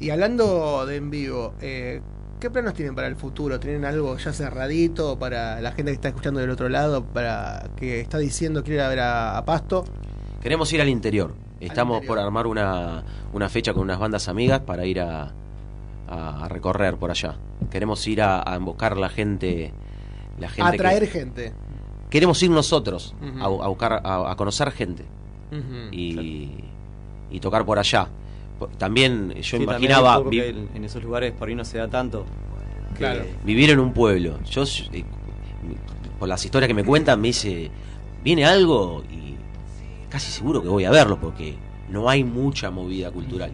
Y hablando de en vivo, eh, ¿qué planos tienen para el futuro? ¿Tienen algo ya cerradito para la gente que está escuchando del otro lado, para que está diciendo quiere ir a ver a, a Pasto? Queremos ir al interior. Estamos interior. por armar una, una fecha con unas bandas amigas para ir a, a- a recorrer por allá. Queremos ir a, a buscar la gente. La gente que- Atraer gente. Queremos ir nosotros a, a buscar, a, a conocer gente y, y tocar por allá. También yo sí, imaginaba vi- en- esos lugares por ahí no se da tanto. que- Claro. vivir en un pueblo. Yo eh, por las historias que me cuentan, me dice, viene algo y casi seguro que voy a verlo porque no hay mucha movida cultural.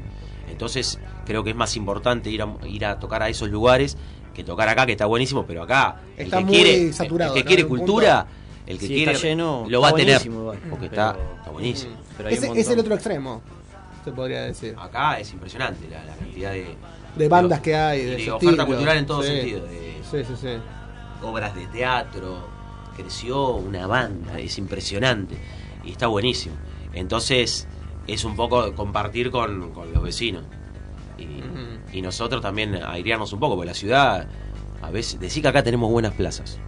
Entonces creo que es más importante ir a, ir a tocar a esos lugares que tocar acá, que está buenísimo, pero acá el Está que muy quiere, saturado, el que ¿no? quiere cultura, el que Sí, quiere está lleno, lo va a tener, igual, porque pero- está, está buenísimo. Pero Ese es el otro extremo, se podría decir. Acá es impresionante la, la cantidad de, De bandas que hay, de oferta estilo. cultural en todo Sí. sentido. de Sí, sí, sí. obras de teatro, creció una banda, es impresionante y está buenísimo. Entonces es un poco compartir con, con los vecinos y, y nosotros también airearnos un poco, porque la ciudad, a veces, decir que acá tenemos buenas plazas.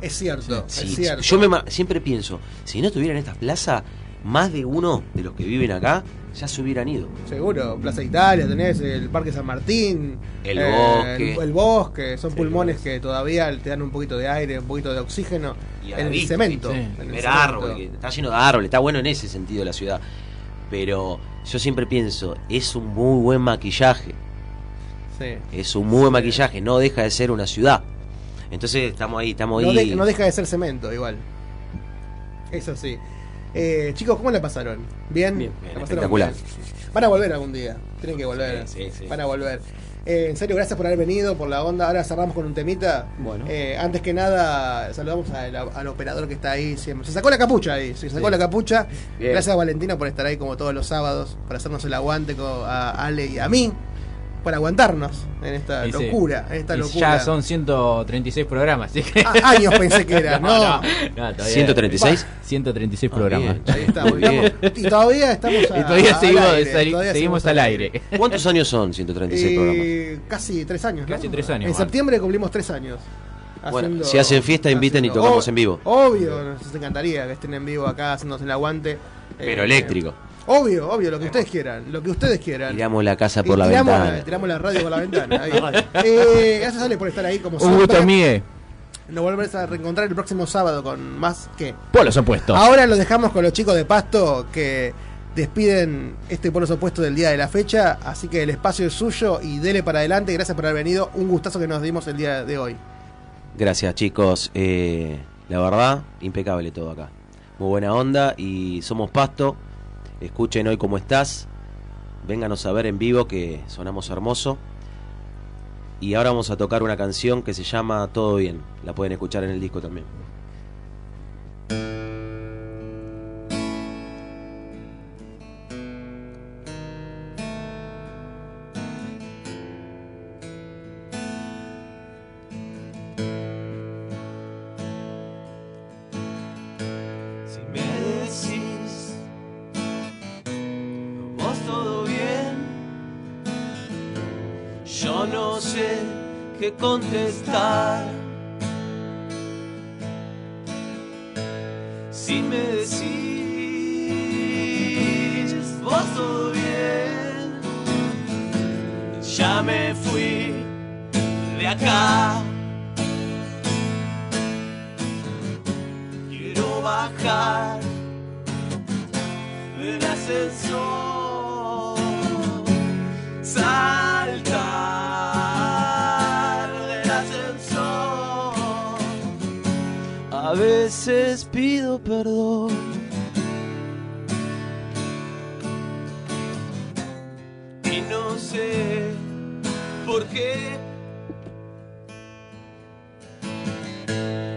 Es cierto, Sí, es cierto. Yo me siempre pienso, si no tuvieran estas plazas, más de uno de los que viven acá ya se hubieran ido. Seguro, Plaza Italia, tenés el Parque San Martín, eh, El bosque. el, el bosque, son pulmones que todavía te dan un poquito de aire, un poquito de oxígeno Y en el vista, cemento. en el cemento. árbol, que está lleno de árboles, está bueno en ese sentido la ciudad. Pero yo siempre pienso, es un muy buen maquillaje. Sí. Es un muy buen maquillaje, no deja de ser una ciudad. Entonces estamos ahí, estamos No, ahí. de- no deja de ser cemento, igual. Eso sí. Eh, chicos, ¿cómo la pasaron? ¿Bien? Bien, ¿La pasaron espectacular. bien? Van a volver algún día. Tienen que volver. Sí, sí. Van a volver. Eh, en serio, gracias por haber venido, por la onda. Ahora cerramos con un temita. Bueno. Eh, antes que nada, saludamos al, al operador que está ahí siempre. Se sacó la capucha ahí, se sacó Sí. la capucha. Bien. Gracias a Valentina por estar ahí como todos los sábados, para hacernos el aguante con, a Ale y a mí, por aguantarnos en esta Y sí. locura, en esta Y locura. Ya son 136 programas. que- Ah, años pensé que era, no. no, todavía- 136. 136 Ah, programas. bien. Ahí estamos. Muy bien. estamos- Y todavía estamos, a- Y todavía al seguimos, aire, sali- todavía seguimos al aire. ¿Cuántos años son 136 programas? Eh, casi tres años. ¿no? Casi tres años, En septiembre cumplimos tres años. Bueno, si hacen fiesta, inviten y tocamos Ob- en vivo. Obvio, nos encantaría que estén en vivo acá haciéndose el aguante. Pero Eh, eléctrico. Obvio, obvio, lo que ustedes quieran, lo que ustedes quieran. Tiramos la casa por Y la tiramos, ventana. tiramos la radio por la ventana. ahí. eh, gracias Ale por estar ahí como Un gusto, Miguel. Nos volvemos a reencontrar el próximo sábado con más que. Polos opuestos. Ahora lo dejamos con los chicos de Pasto que despiden este polos opuesto del día de la fecha. Así que el espacio es suyo y dele para adelante. Gracias por haber venido. Un gustazo que nos dimos el día de hoy. Gracias, chicos. Eh, la verdad, impecable todo acá. Muy buena onda y somos Pasto. Escuchen hoy cómo estás. Vénganos a ver en vivo que sonamos hermoso. Y ahora vamos a tocar una canción que se llama Todo Bien. La pueden escuchar en el disco también. No sé qué contestar. Si me decís,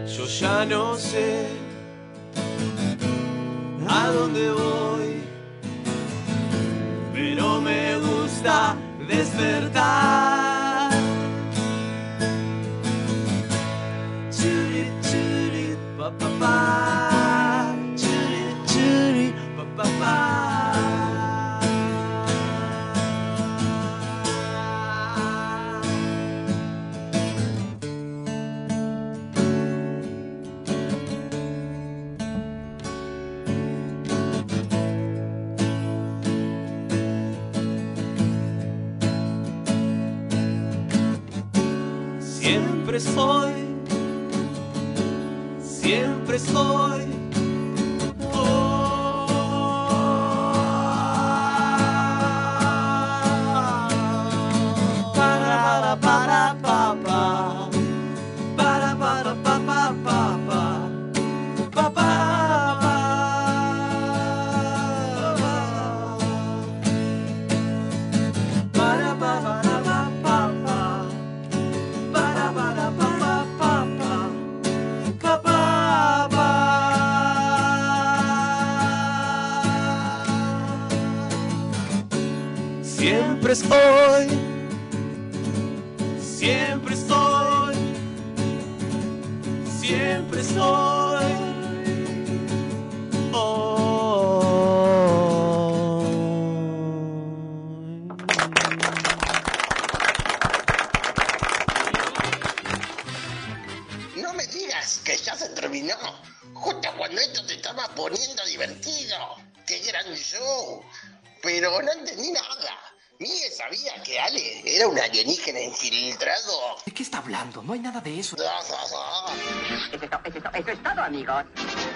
Yo ya no sé a dónde voy, pero me gusta despertar. Amigos.